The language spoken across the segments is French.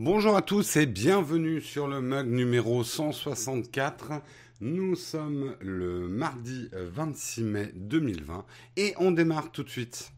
Bonjour à tous et bienvenue sur le mug numéro 164. Nous sommes le mardi 26 mai 2020 et on démarre tout de suite.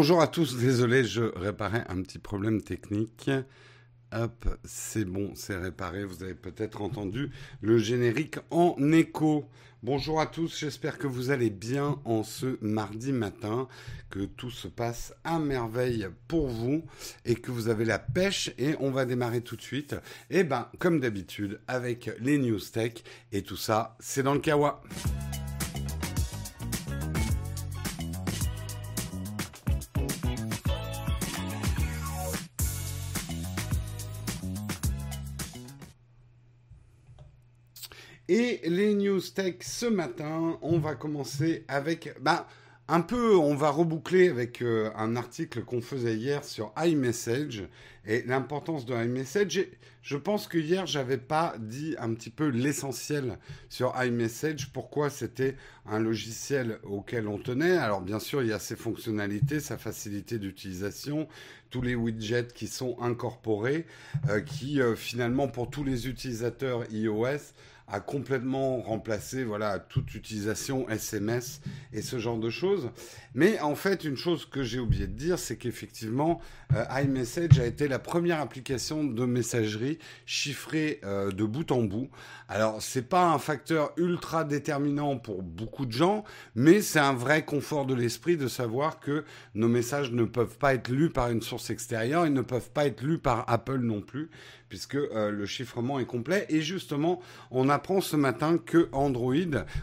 Bonjour à tous, désolé, je réparais un petit problème technique. Hop, c'est bon, c'est réparé. Vous avez peut-être entendu le générique en écho. Bonjour à tous, j'espère que vous allez bien en ce mardi matin, que tout se passe à merveille pour vous et que vous avez la pêche et on va démarrer tout de suite. Et eh ben, comme d'habitude, avec les news tech et tout ça, c'est dans le kawa. Et les news tech ce matin, on va commencer avec, bah, un peu, on va reboucler avec euh, un article qu'on faisait hier sur iMessage et l'importance de iMessage. je pense que hier, j'avais pas dit un petit peu l'essentiel sur iMessage, pourquoi c'était un logiciel auquel on tenait. Alors, bien sûr, il y a ses fonctionnalités, sa facilité d'utilisation, tous les widgets qui sont incorporés, euh, qui euh, finalement, pour tous les utilisateurs iOS, a complètement remplacé voilà toute utilisation SMS et ce genre de choses. Mais en fait, une chose que j'ai oublié de dire, c'est qu'effectivement, euh, iMessage a été la première application de messagerie chiffrée euh, de bout en bout. Alors, c'est pas un facteur ultra déterminant pour beaucoup de gens, mais c'est un vrai confort de l'esprit de savoir que nos messages ne peuvent pas être lus par une source extérieure, ils ne peuvent pas être lus par Apple non plus, puisque euh, le chiffrement est complet. Et justement, on apprend ce matin que Android,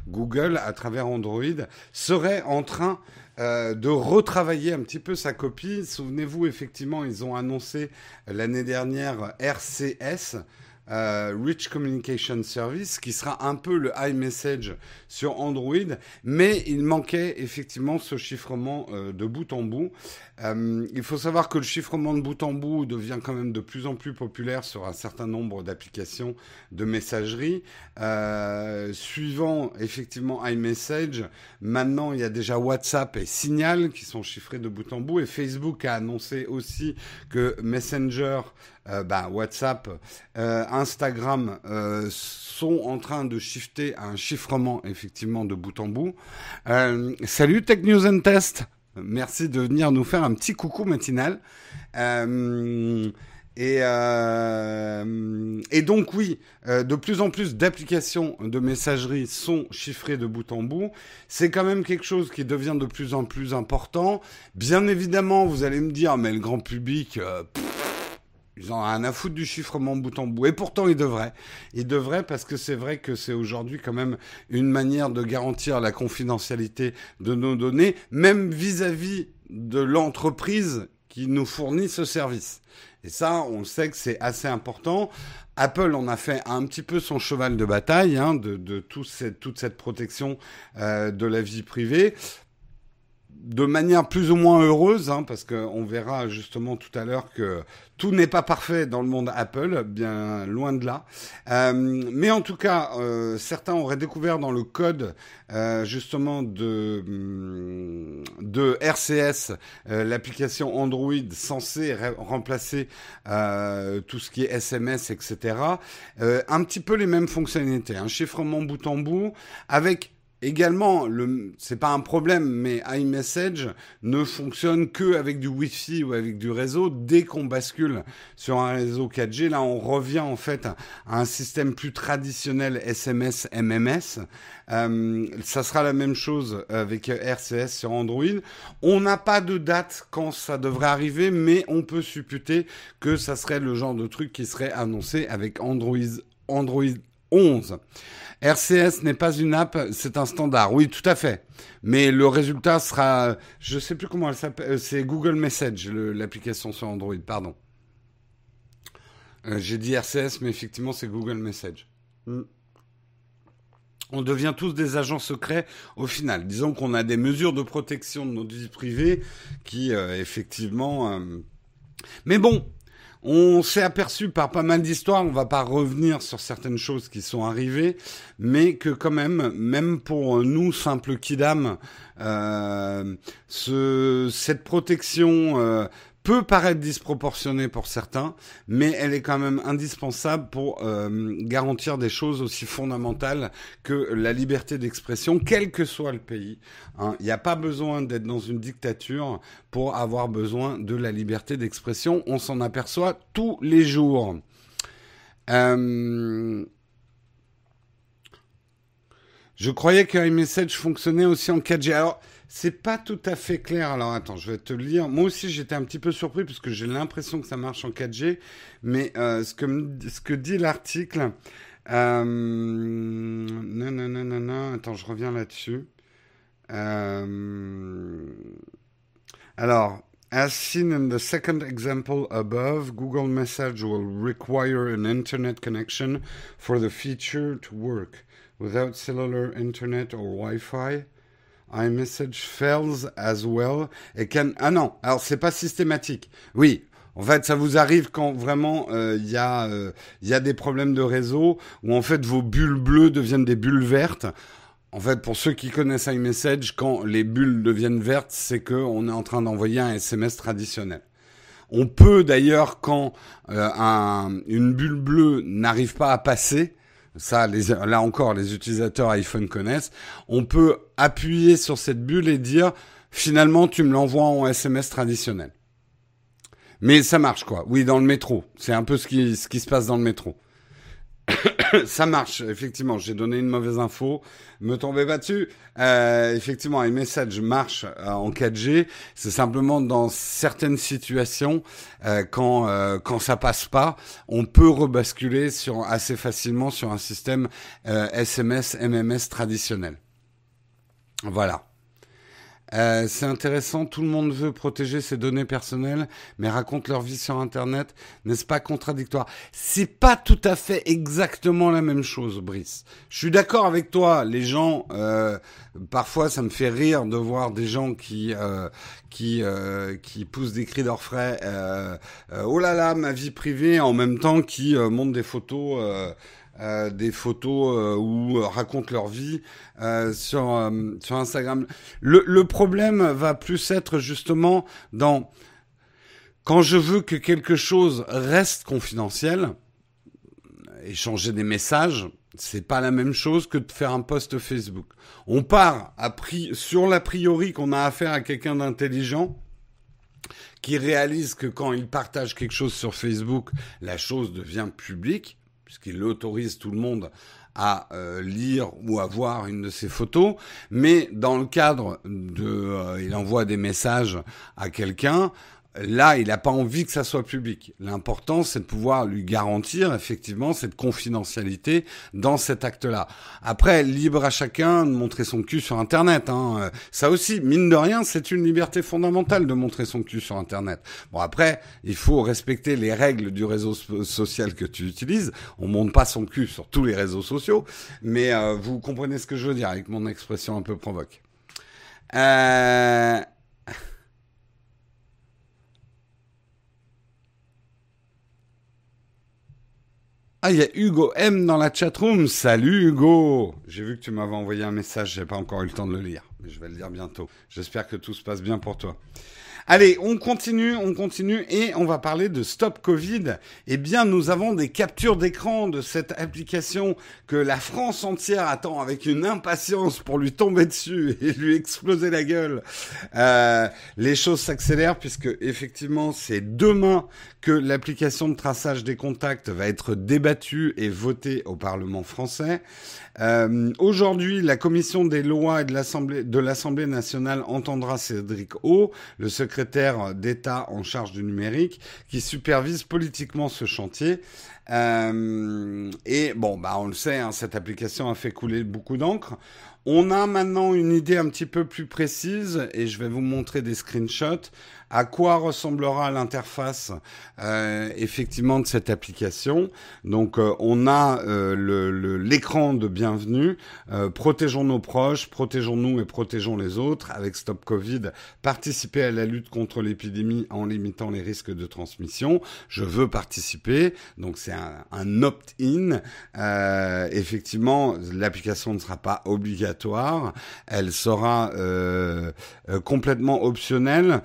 Google, à travers Android, serait en train euh, de retravailler un petit peu sa copie. Souvenez-vous, effectivement, ils ont annoncé l'année dernière RCS. Euh, Rich Communication Service, qui sera un peu le iMessage sur Android, mais il manquait effectivement ce chiffrement de bout en bout. Euh, il faut savoir que le chiffrement de bout en bout devient quand même de plus en plus populaire sur un certain nombre d'applications de messagerie. Euh, suivant effectivement iMessage, maintenant il y a déjà WhatsApp et Signal qui sont chiffrés de bout en bout et Facebook a annoncé aussi que Messenger, euh, bah, WhatsApp, euh, Instagram euh, sont en train de shifter à un chiffrement effectivement de bout en bout. Euh, salut Tech News and Test Merci de venir nous faire un petit coucou matinal. Euh, et, euh, et, donc oui, euh, de plus en plus d'applications de messagerie sont chiffrées de bout en bout. C'est quand même quelque chose qui devient de plus en plus important. Bien évidemment, vous allez me dire, mais le grand public, ils ont rien à foutre du chiffrement bout en bout. Et pourtant, ils devraient. Ils devraient parce que c'est vrai que c'est aujourd'hui quand même une manière de garantir la confidentialité de nos données, même vis-à-vis de l'entreprise qui nous fournit ce service. Et ça, on sait que c'est assez important. Apple en a fait un petit peu son cheval de bataille hein, de, de tout cette, toute cette protection euh, de la vie privée de manière plus ou moins heureuse, hein, parce qu'on verra justement tout à l'heure que tout n'est pas parfait dans le monde Apple, bien loin de là. Euh, mais en tout cas, euh, certains auraient découvert dans le code euh, justement de, mm, de RCS l'application Android censée remplacer tout ce qui est SMS, etc. un petit peu les mêmes fonctionnalités, un chiffrement bout en bout avec Également, le, c'est pas un problème, mais iMessage ne fonctionne que avec du Wi-Fi ou avec du réseau. Dès qu'on bascule sur un réseau 4G, là, on revient en fait à un système plus traditionnel SMS MMS. Euh, ça sera la même chose avec RCS sur Android. On n'a pas de date quand ça devrait arriver, mais on peut supputer que ça serait le genre de truc qui serait annoncé avec Android Android 11. RCS n'est pas une app, c'est un standard. Oui, tout à fait. Mais le résultat sera, je sais plus comment elle s'appelle, euh, c'est Google Message, l'application sur Android, pardon. Euh, j'ai dit RCS, mais effectivement, c'est Google Message. Hmm. on devient tous des agents secrets au final. Disons qu'on a des mesures de protection de notre vie privée qui, euh, effectivement... Euh, mais bon, on s'est aperçu par pas mal d'histoires, on va pas revenir sur certaines choses qui sont arrivées, mais que quand même, même pour nous simples kidam, euh, ce, cette protection euh, peut paraître disproportionnée pour certains, mais elle est quand même indispensable pour euh, garantir des choses aussi fondamentales que la liberté d'expression, quel que soit le pays. Hein. Il n'y a pas besoin d'être dans une dictature pour avoir besoin de la liberté d'expression. On s'en aperçoit tous les jours. Euh, je croyais que iMessage fonctionnait aussi en 4G. Alors, c'est pas tout à fait clair. Alors attends, je vais te le lire. Moi aussi, j'étais un petit peu surpris parce que j'ai l'impression que ça marche en 4G. Mais euh, ce, que, ce que dit l'article... Euh, non, non, non, non, non. Attends, je reviens là-dessus. Euh, alors, As seen in the second example above, Google Message will require an internet connection for the feature to work. Without cellular internet or Wi-Fi, iMessage fails as well. Et can... Ah non, alors c'est pas systématique. Oui, en fait, ça vous arrive quand vraiment euh, il y, euh, y, a des problèmes de réseau, où en fait vos bulles bleues deviennent des bulles vertes. En fait, pour ceux qui connaissent iMessage, quand les bulles deviennent vertes, c'est qu'on est en train d'envoyer un SMS traditionnel. On peut d'ailleurs, quand euh, un, une bulle bleue n'arrive pas à passer, ça, les, là encore, les utilisateurs iPhone connaissent. On peut appuyer sur cette bulle et dire, finalement, tu me l'envoies en SMS traditionnel. Mais ça marche, quoi. Oui, dans le métro. C'est un peu ce qui, ce qui se passe dans le métro. ça marche, effectivement. J'ai donné une mauvaise info. Me tombez pas. Euh, effectivement, un message marche euh, en 4G. C'est simplement dans certaines situations, euh, quand euh, quand ça passe pas, on peut rebasculer sur assez facilement sur un système SMS MMS traditionnel. Voilà. Euh, c'est intéressant, tout le monde veut protéger ses données personnelles, mais raconte leur vie sur Internet. N'est-ce pas contradictoire? C'est pas tout à fait exactement la même chose, Brice. Je suis d'accord avec toi. Les gens, euh, parfois, ça me fait rire de voir des gens qui euh, qui euh, qui poussent des cris d'orfraie. Euh, oh là là, ma vie privée, en même temps qui montrent des photos. Euh, des photos euh, ou euh, racontent leur vie sur sur Instagram. Le, le problème va plus être justement dans quand je veux que quelque chose reste confidentiel, échanger des messages, c'est pas la même chose que de faire un post Facebook. On part à pri sur l'a priori qu'on a affaire à quelqu'un d'intelligent qui réalise que quand il partage quelque chose sur Facebook, la chose devient publique puisqu'il autorise tout le monde à euh, lire ou à voir une de ses photos, mais dans le cadre de, euh, il envoie des messages à quelqu'un, Là, il n'a pas envie que ça soit public. L'important, c'est de pouvoir lui garantir effectivement cette confidentialité dans cet acte-là. Après, libre à chacun de montrer son cul sur Internet. Hein. Ça aussi, mine de rien, c'est une liberté fondamentale de montrer son cul sur Internet. Bon, après, il faut respecter les règles du réseau social que tu utilises. On monte pas son cul sur tous les réseaux sociaux, mais euh, vous comprenez ce que je veux dire avec mon expression un peu provoque. Euh... Ah, il y a Hugo M dans la chatroom. Salut Hugo J'ai vu que tu m'avais envoyé un message, j'ai pas encore eu le temps de le lire, mais je vais le lire bientôt. J'espère que tout se passe bien pour toi. Allez, on continue, on continue et on va parler de Stop Covid. Eh bien, nous avons des captures d'écran de cette application que la France entière attend avec une impatience pour lui tomber dessus et lui exploser la gueule. Euh, les choses s'accélèrent puisque effectivement, c'est demain que l'application de traçage des contacts va être débattue et votée au Parlement français. Euh, Aujourd'hui, la commission des lois et de l'Assemblée de l'Assemblée nationale entendra Cédric O, le secrétaire d'État en charge du numérique, qui supervise politiquement ce chantier. Euh, et bon, bah on le sait, hein, cette application a fait couler beaucoup d'encre. On a maintenant une idée un petit peu plus précise et je vais vous montrer des screenshots à quoi ressemblera l'interface euh, effectivement de cette application? Donc euh, on a euh, l'écran de bienvenue, protégeons nos proches, protégeons-nous et protégeons les autres avec Stop Covid, participer à la lutte contre l'épidémie en limitant les risques de transmission. Je veux participer, donc c'est un, opt-in. effectivement, l'application ne sera pas obligatoire, elle sera complètement optionnelle.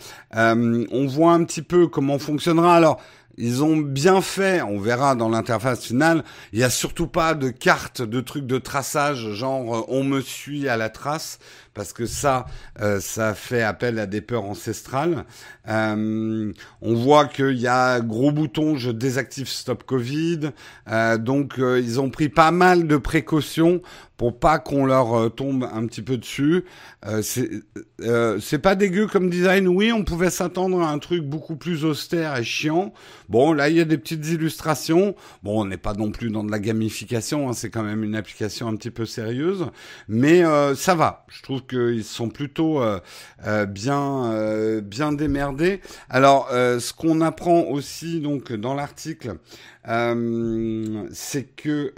On voit un petit peu comment fonctionnera. Alors, ils ont bien fait, on verra dans l'interface finale, il n'y a surtout pas de carte, de trucs de traçage, genre euh, on me suit à la trace parce que ça, euh, ça fait appel à des peurs ancestrales. Euh, on voit qu'il y a gros bouton, je désactive Stop Covid. Euh, donc ils ont pris pas mal de précautions pour pas qu'on leur tombe un petit peu dessus. c'est pas dégueu comme design. Oui, on pouvait s'attendre à un truc beaucoup plus austère et chiant. Bon, là il y a des petites illustrations. Bon, on n'est pas non plus dans de la gamification. Hein, c'est quand même une application un petit peu sérieuse, mais ça va. Je trouve qu'ils sont plutôt euh, euh, bien euh, bien démerdés. Alors, ce qu'on apprend aussi donc dans l'article, c'est que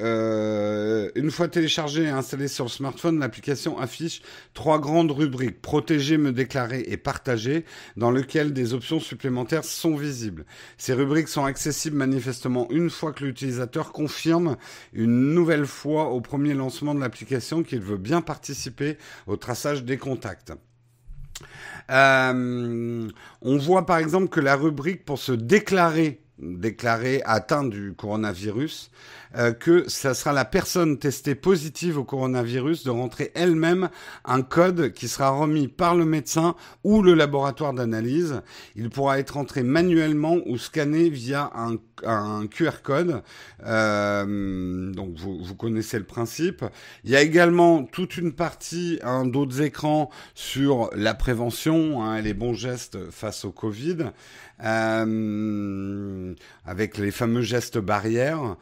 une fois téléchargé et installé sur le smartphone, l'application affiche trois grandes rubriques protéger, me déclarer et partager, dans lesquelles des options supplémentaires sont visibles. Ces rubriques sont accessibles manifestement une fois que l'utilisateur confirme une nouvelle fois au premier lancement de l'application qu'il veut bien participer au traçage des contacts. Euh, on voit par exemple que la rubrique pour se déclarer déclarer atteint du coronavirus euh, que ça sera la personne testée positive au coronavirus de rentrer elle-même un code qui sera remis par le médecin ou le laboratoire d'analyse. Il pourra être entré manuellement ou scanné via un, QR code. Euh, donc vous, connaissez le principe. Il y a également toute une partie hein, d'autres écrans sur la prévention hein, et les bons gestes face au Covid. Euh, avec les fameux gestes barrières.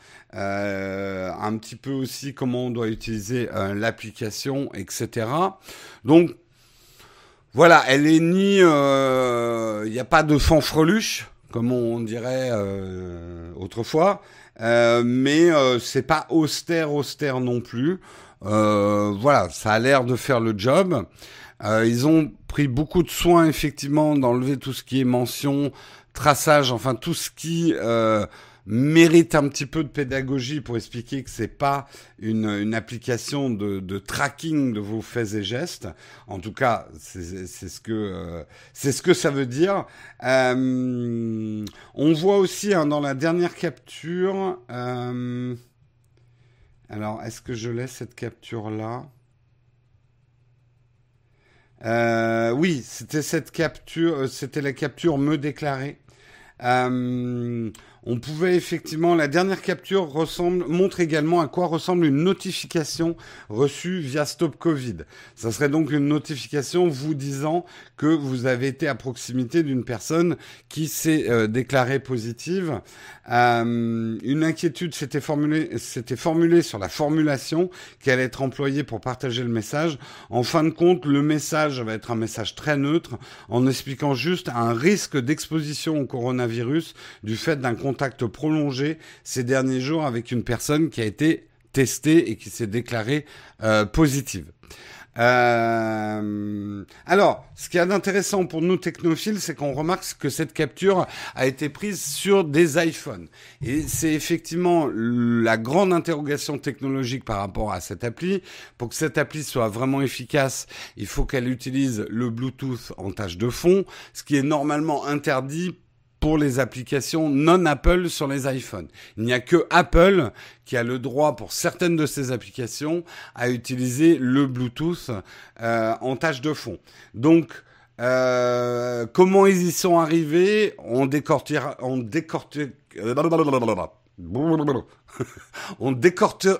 Un petit peu aussi comment on doit utiliser euh, l'application, etc. Donc voilà, elle est ni, il euh, n'y a pas de fanfreluche comme on dirait autrefois, mais c'est pas austère austère non plus. voilà, ça a l'air de faire le job. ils ont pris beaucoup de soin effectivement d'enlever tout ce qui est mention, traçage, enfin tout ce qui mérite un petit peu de pédagogie pour expliquer que c'est pas une, application de, tracking de vos faits et gestes. En tout cas, c'est ce que euh, c'est ce que ça veut dire. Euh, on voit aussi hein, dans la dernière capture. Euh, alors, est-ce que je laisse cette capture là? Oui, c'était cette capture, c'était la capture me déclarer. On pouvait effectivement, la dernière capture ressemble, montre également à quoi ressemble une notification reçue via Stop Covid. Ça serait donc une notification vous disant que vous avez été à proximité d'une personne qui s'est euh, déclarée positive. Euh, une inquiétude s'était formulée, formulée sur la formulation qui allait être employée pour partager le message. En fin de compte, le message va être un message très neutre en expliquant juste un risque d'exposition au coronavirus du fait d'un prolongé ces derniers jours avec une personne qui a été testée et qui s'est déclarée euh, positive. Euh, alors, ce qui est d'intéressant pour nous technophiles, c'est qu'on remarque que cette capture a été prise sur des iPhones. Et c'est effectivement la grande interrogation technologique par rapport à cette appli. Pour que cette appli soit vraiment efficace, il faut qu'elle utilise le Bluetooth en tâche de fond, ce qui est normalement interdit pour les applications non Apple sur les iPhones. Il n'y a que Apple qui a le droit pour certaines de ces applications à utiliser le Bluetooth euh, en tâche de fond. Donc euh, comment ils y sont arrivés? On décortira, on décortique, on décortique,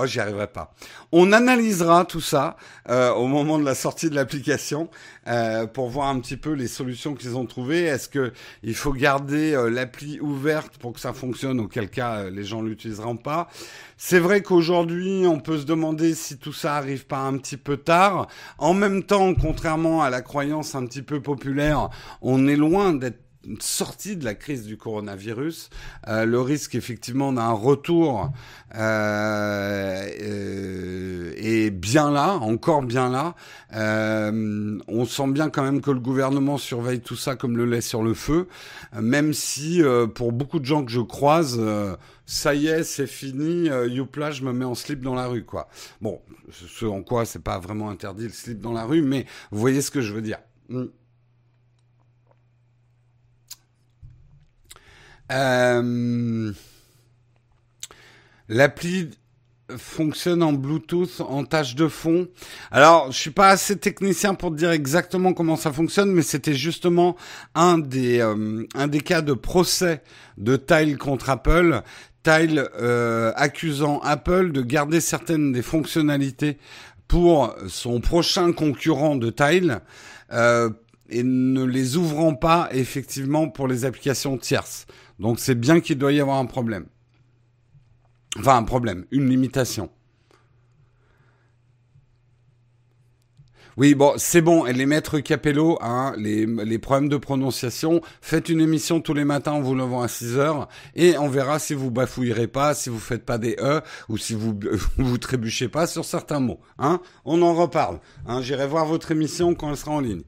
Oh, j'y arriverai pas. On analysera tout ça euh, au moment de la sortie de l'application euh, pour voir un petit peu les solutions qu'ils ont trouvées. Est-ce que il faut garder euh, l'appli ouverte pour que ça fonctionne, auquel cas les gens l'utiliseront pas? C'est vrai qu'aujourd'hui, on peut se demander si tout ça arrive pas un petit peu tard. En même temps, contrairement à la croyance un petit peu populaire, on est loin d'être sortie de la crise du coronavirus, euh, le risque effectivement d'un retour euh, euh, est bien là, encore bien là. Euh, on sent bien quand même que le gouvernement surveille tout ça comme le lait sur le feu, même si euh, pour beaucoup de gens que je croise, euh, ça y est, c'est fini, youpla, je me mets en slip dans la rue, quoi. Bon, ce en quoi c'est pas vraiment interdit le slip dans la rue, mais vous voyez ce que je veux dire. Mm. Euh, L'appli fonctionne en Bluetooth en tâche de fond. Alors, je suis pas assez technicien pour dire exactement comment ça fonctionne, mais c'était justement un des euh, un des cas de procès de Tile contre Apple. Tile euh, accusant Apple de garder certaines des fonctionnalités pour son prochain concurrent de Tile. Euh, et ne les ouvrant pas effectivement pour les applications tierces. Donc c'est bien qu'il doit y avoir un problème. Enfin un problème, une limitation. Oui, bon, c'est bon. Et les maîtres Capello, hein, les, problèmes de prononciation, faites une émission tous les matins en vous levant à 6 heures et on verra si vous bafouillerez pas, si vous faites pas des E ou si vous vous trébuchez pas sur certains mots. Hein. On en reparle. Hein. J'irai voir votre émission quand elle sera en ligne.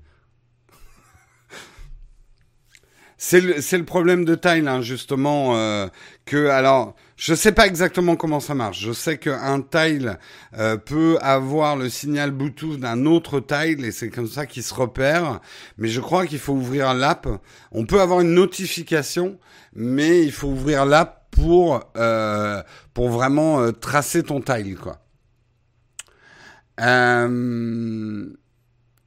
C'est le, problème de Tile, justement, euh, que alors je sais pas exactement comment ça marche. Je sais qu'un tile euh, peut avoir le signal Bluetooth d'un autre tile et c'est comme ça qu'il se repère. Mais je crois qu'il faut ouvrir l'app. On peut avoir une notification, mais il faut ouvrir l'app pour euh, pour vraiment euh, tracer ton tile, quoi.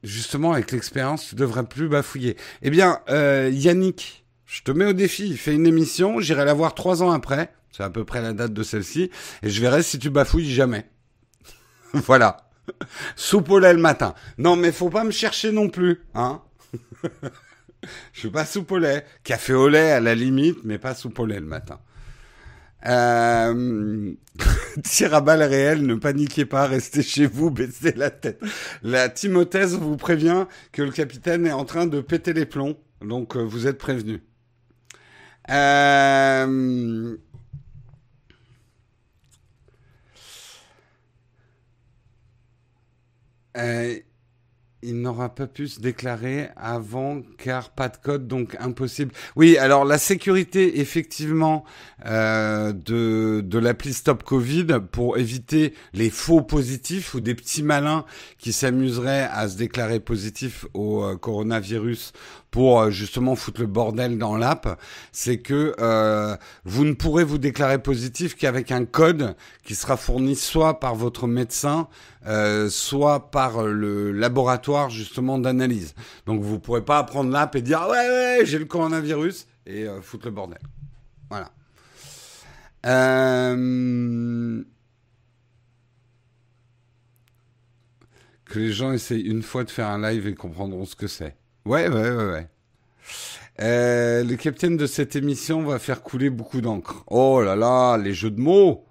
Justement, avec l'expérience, tu devrais plus bafouiller. Eh bien, euh, Yannick, je te mets au défi. Il fait une émission, j'irai la voir trois ans après. C'est à peu près la date de celle-ci. Et je verrai si tu bafouilles jamais. voilà. Soupe au lait le matin. Non, mais faut pas me chercher non plus, hein. je suis pas soupe au lait. Café au lait à la limite, mais pas soupe au lait le matin. Euh... Tir à balles réelles, ne paniquez pas, restez chez vous, baissez la tête. La Timothée vous prévient que le capitaine est en train de péter les plombs, donc euh, vous êtes prévenus. Euh... Euh, il n'aura pas pu se déclarer avant car pas de code, donc impossible. Oui, alors la sécurité effectivement euh, de, de l'appli Stop Covid pour éviter les faux positifs ou des petits malins qui s'amuseraient à se déclarer positif au euh, coronavirus pour euh, justement foutre le bordel dans l'app, c'est que euh, vous ne pourrez vous déclarer positif qu'avec un code qui sera fourni soit par votre médecin, euh, soit par le laboratoire justement d'analyse. Donc vous ne pourrez pas prendre l'app et dire ouais ouais j'ai le coronavirus et euh, foutre le bordel. Voilà. Euh... Que les gens essayent une fois de faire un live et comprendront ce que c'est. Ouais, ouais, ouais, ouais. Euh, le capitaine de cette émission va faire couler beaucoup d'encre. Oh là là, les jeux de mots.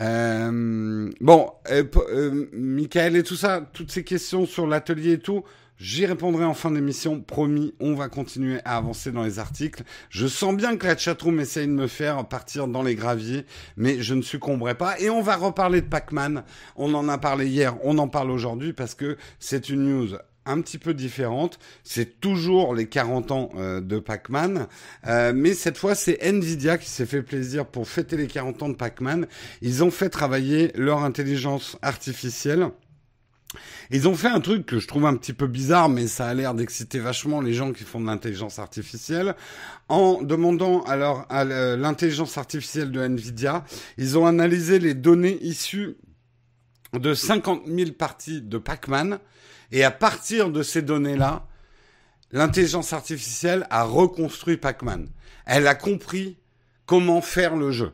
Euh, bon, euh, euh, Michael et tout ça, toutes ces questions sur l'atelier et tout, j'y répondrai en fin d'émission. Promis, on va continuer à avancer dans les articles. Je sens bien que la chatroom essaye de me faire partir dans les graviers, mais je ne succomberai pas. Et on va reparler de Pac-Man. On en a parlé hier, on en parle aujourd'hui parce que c'est une news un petit peu différente. C'est toujours les 40 ans euh, de Pac-Man, euh, mais cette fois c'est Nvidia qui s'est fait plaisir pour fêter les 40 ans de Pac-Man. Ils ont fait travailler leur intelligence artificielle. Ils ont fait un truc que je trouve un petit peu bizarre, mais ça a l'air d'exciter vachement les gens qui font de l'intelligence artificielle. En demandant alors à l'intelligence artificielle de Nvidia, ils ont analysé les données issues de 50 000 parties de Pac-Man et à partir de ces données-là, l'intelligence artificielle a reconstruit Pac-Man. Elle a compris comment faire le jeu.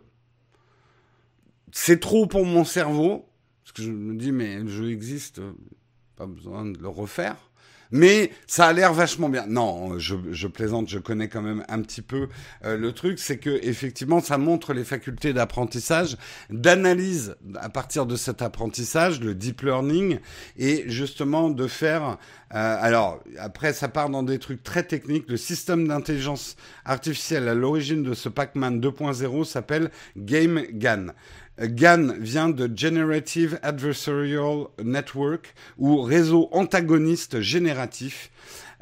c'est trop pour mon cerveau, parce que je me dis, mais le jeu existe, pas besoin de le refaire. Mais ça a l'air vachement bien. Non, je, plaisante, je connais quand même un petit peu euh, le truc, c'est que effectivement, ça montre les facultés d'apprentissage, d'analyse à partir de cet apprentissage, le deep learning, et justement de faire. Euh, alors après, ça part dans des trucs très techniques. Le système d'intelligence artificielle à l'origine de ce Pac-Man 2.0 s'appelle Game GAN. Vient de Generative Adversarial Network ou réseau antagoniste génératif.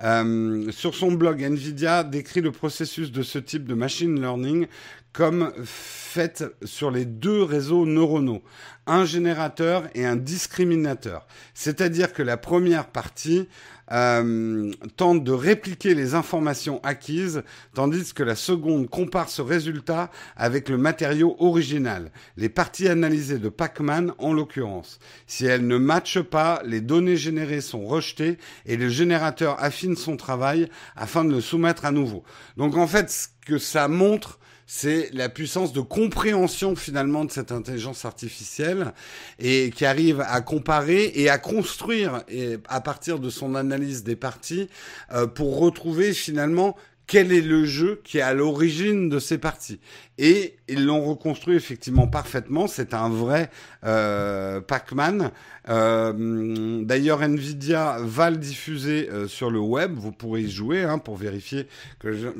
Euh, sur son blog, Nvidia décrit le processus de ce type de machine learning comme fait sur les deux réseaux neuronaux, un générateur et un discriminateur. C'est-à-dire que la première partie euh, tente de répliquer les informations acquises, tandis que la seconde compare ce résultat avec le matériau original, les parties analysées de Pac-Man en l'occurrence. Si elles ne matchent pas, les données générées sont rejetées et le générateur affine son travail afin de le soumettre à nouveau. Donc en fait, ce que ça montre, c'est la puissance de compréhension finalement de cette intelligence artificielle et qui arrive à comparer et à construire à partir de son analyse des parties euh, pour retrouver finalement quel est le jeu qui est à l'origine de ces parties. Et ils l'ont reconstruit effectivement parfaitement. C'est un vrai euh, Pac-Man. Euh, D'ailleurs, Nvidia va le diffuser euh, sur le web. Vous pourrez y jouer hein, pour vérifier que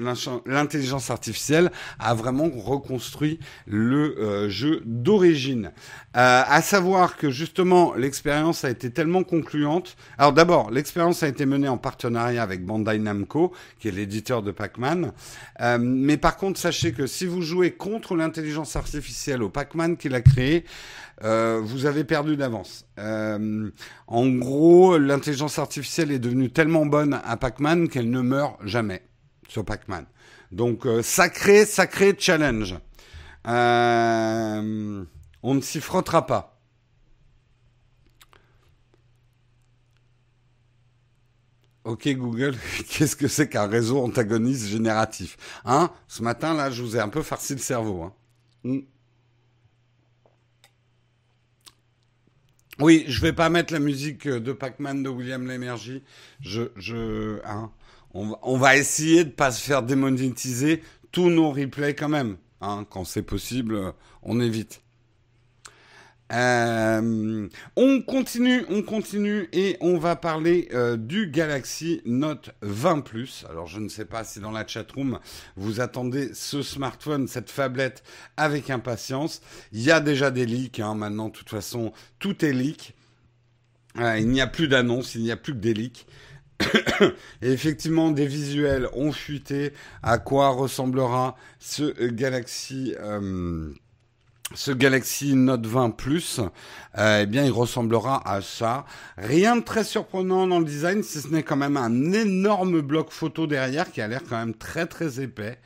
l'intelligence artificielle a vraiment reconstruit le euh, jeu d'origine. À savoir que justement, l'expérience a été tellement concluante. Alors d'abord, l'expérience a été menée en partenariat avec Bandai Namco, qui est l'éditeur de Pac-Man. mais par contre, sachez que si vous jouez contre l'intelligence artificielle au Pac-Man qu'il a créé, euh, vous avez perdu d'avance. Euh, en gros, l'intelligence artificielle est devenue tellement bonne à Pac-Man qu'elle ne meurt jamais sur Pac-Man. Donc, euh, sacré, sacré challenge. On ne s'y frottera pas. Ok Google, qu'est-ce que c'est qu'un réseau antagoniste génératif Hein? Ce matin là, je vous ai un peu farci le cerveau. Hein. Hmm. Oui, je vais pas mettre la musique de Pac-Man de William Lemergy. Je, je, hein, on, va, essayer de pas se faire démonétiser tous nos replays quand même. Hein, quand c'est possible, on évite. Euh, on continue, on continue et on va parler euh, du Galaxy Note 20 Plus. Alors je ne sais pas si dans la chatroom vous attendez ce smartphone, cette fablette avec impatience. Il y a déjà des leaks, hein, maintenant de toute façon tout est leak. Euh, il n'y a plus d'annonces, il n'y a plus que des leaks. et effectivement, des visuels ont fuité à quoi ressemblera ce Galaxy ce Galaxy Note 20 Plus, euh, eh bien, il ressemblera à ça. Rien de très surprenant dans le design, si ce n'est quand même un énorme bloc photo derrière qui a l'air quand même très très épais.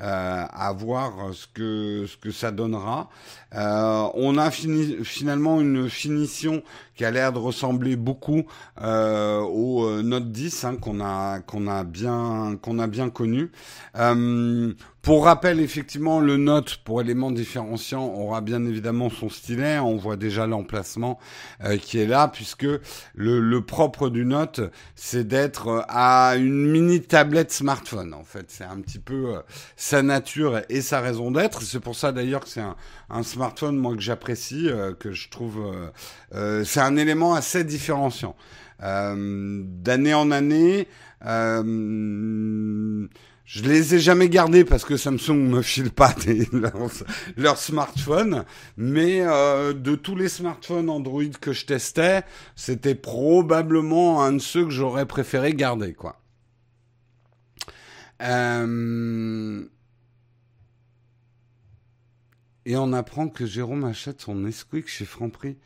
Euh, à voir ce que ce que ça donnera. Euh, on a fini, finalement une finition qui a l'air de ressembler beaucoup euh, au euh, Note 10 hein, qu'on a qu'on a bien qu'on a bien connu. Euh, pour rappel, effectivement, le Note pour éléments différenciants aura bien évidemment son stylet. On voit déjà l'emplacement euh, qui est là, puisque le, le propre du Note, c'est d'être à une mini tablette smartphone. En fait, c'est un petit peu sa nature et sa raison d'être. C'est pour ça d'ailleurs que c'est un, un, smartphone moi que j'apprécie, que je trouve, c'est un élément assez différenciant. D'année en année. Euh, je les ai jamais gardés parce que Samsung me file pas des, leurs, smartphones, mais euh, de tous les smartphones Android que je testais, c'était probablement un de ceux que j'aurais préféré garder, quoi. Euh... Et on apprend que Jérôme achète son Nesquik chez Franprix.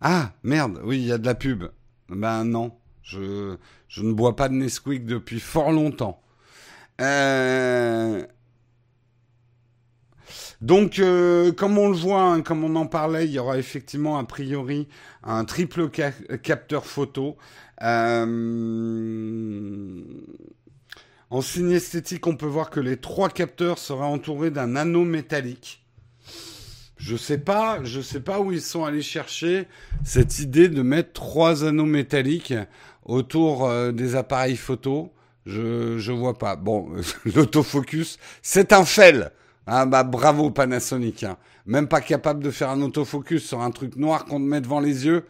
Ah, merde, oui, il y a de la pub. Ben non, je, ne bois pas de Nesquik depuis fort longtemps. Euh... Donc, euh, comme on le voit, hein, comme on en parlait, il y aura effectivement a priori un triple capteur photo. Euh... En signe esthétique, on peut voir que les trois capteurs seraient entourés d'un anneau métallique. Je sais pas, je sais pas où ils sont allés chercher cette idée de mettre trois anneaux métalliques autour euh, des appareils photo. Je je vois pas. Bon, l'autofocus, c'est un fel. Ah bah bravo Panasonic. Hein. Même pas capable de faire un autofocus sur un truc noir qu'on te met devant les yeux.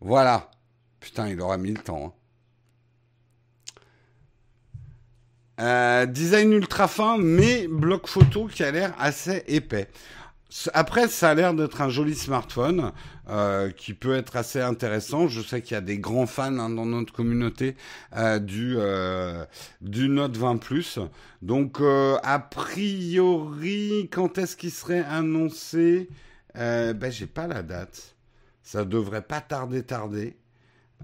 Voilà. Putain, il aura mis le temps. Hein. Euh, design ultra fin, mais bloc photo qui a l'air assez épais. Après, ça a l'air d'être un joli smartphone euh, qui peut être assez intéressant. Je sais qu'il y a des grands fans hein, dans notre communauté euh, du euh, du Note 20 Plus. Donc, a priori, quand est-ce qu'il serait annoncé? Ben, j'ai pas la date. Ça devrait pas tarder, tarder.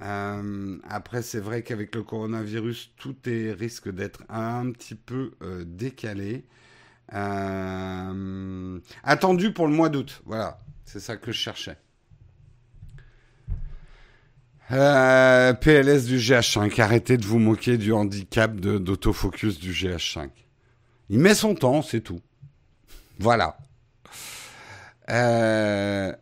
Après, c'est vrai qu'avec le coronavirus, tout risque d'être un petit peu décalé. Euh, attendu pour le mois d'août. Voilà, c'est ça que je cherchais. Euh, PLS du GH5. Arrêtez de vous moquer du handicap d'autofocus du GH5. Il met son temps, c'est tout. Voilà. Euh,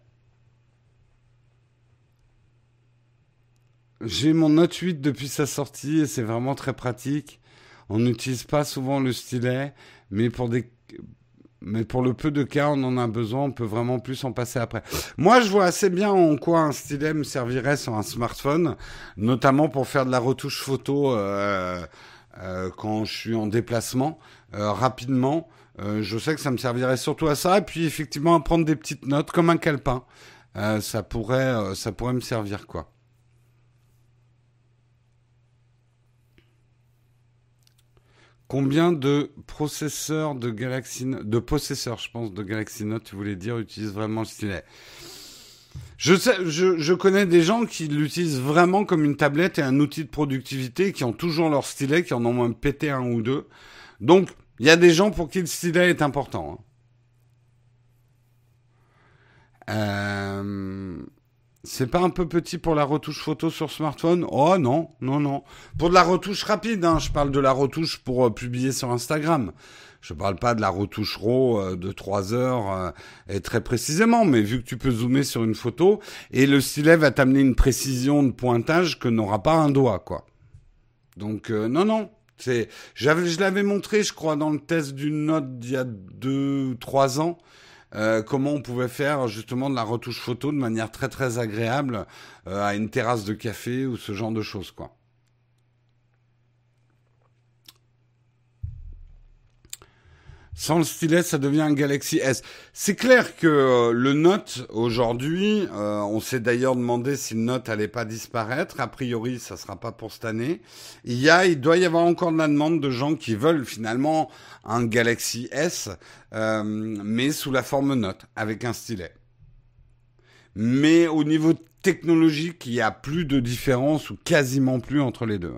J'ai mon Note 8 depuis sa sortie c'est vraiment très pratique. On n'utilise pas souvent le stylet, mais pour des le peu de cas on en a besoin, on peut vraiment plus en passer après. Moi, je vois assez bien en quoi un stylet me servirait sur un smartphone, notamment pour faire de la retouche photo euh, euh, quand je suis en déplacement euh, rapidement. Je sais que ça me servirait surtout à ça, et puis effectivement à prendre des petites notes comme un calepin. Ça ça pourrait me servir quoi. Combien de processeurs de Galaxy de possesseurs, je pense, de Galaxy Note, tu voulais dire, utilisent vraiment le stylet? Je, sais, je connais des gens qui l'utilisent vraiment comme une tablette et un outil de productivité, qui ont toujours leur stylet, qui en ont même pété un ou deux. Donc, il y a des gens pour qui le stylet est important. Hein. Euh, c'est pas un peu petit pour la retouche photo sur smartphone? Oh non, non, non. Pour de la retouche rapide, hein, je parle de la retouche pour euh, publier sur Instagram. Je parle pas de la retouche RAW euh, de 3 heures euh, et très précisément, mais vu que tu peux zoomer sur une photo et le stylet va t'amener une précision de pointage que n'aura pas un doigt, quoi. Donc non, non. C'est, je l'avais montré, je crois, dans le test d'une note d'il y a deux ou trois ans. Euh, comment on pouvait faire justement de la retouche photo de manière très très agréable euh, à une terrasse de café ou ce genre de choses quoi. Sans le stylet, ça devient un Galaxy S. C'est clair que euh, le Note aujourd'hui, euh, on s'est d'ailleurs demandé si le Note allait pas disparaître. A priori, ça sera pas pour cette année. Il y a, il doit y avoir encore de la demande de gens qui veulent finalement un Galaxy S, euh, mais sous la forme Note, avec un stylet. Mais au niveau technologique, il y a plus de différence ou quasiment plus entre les deux.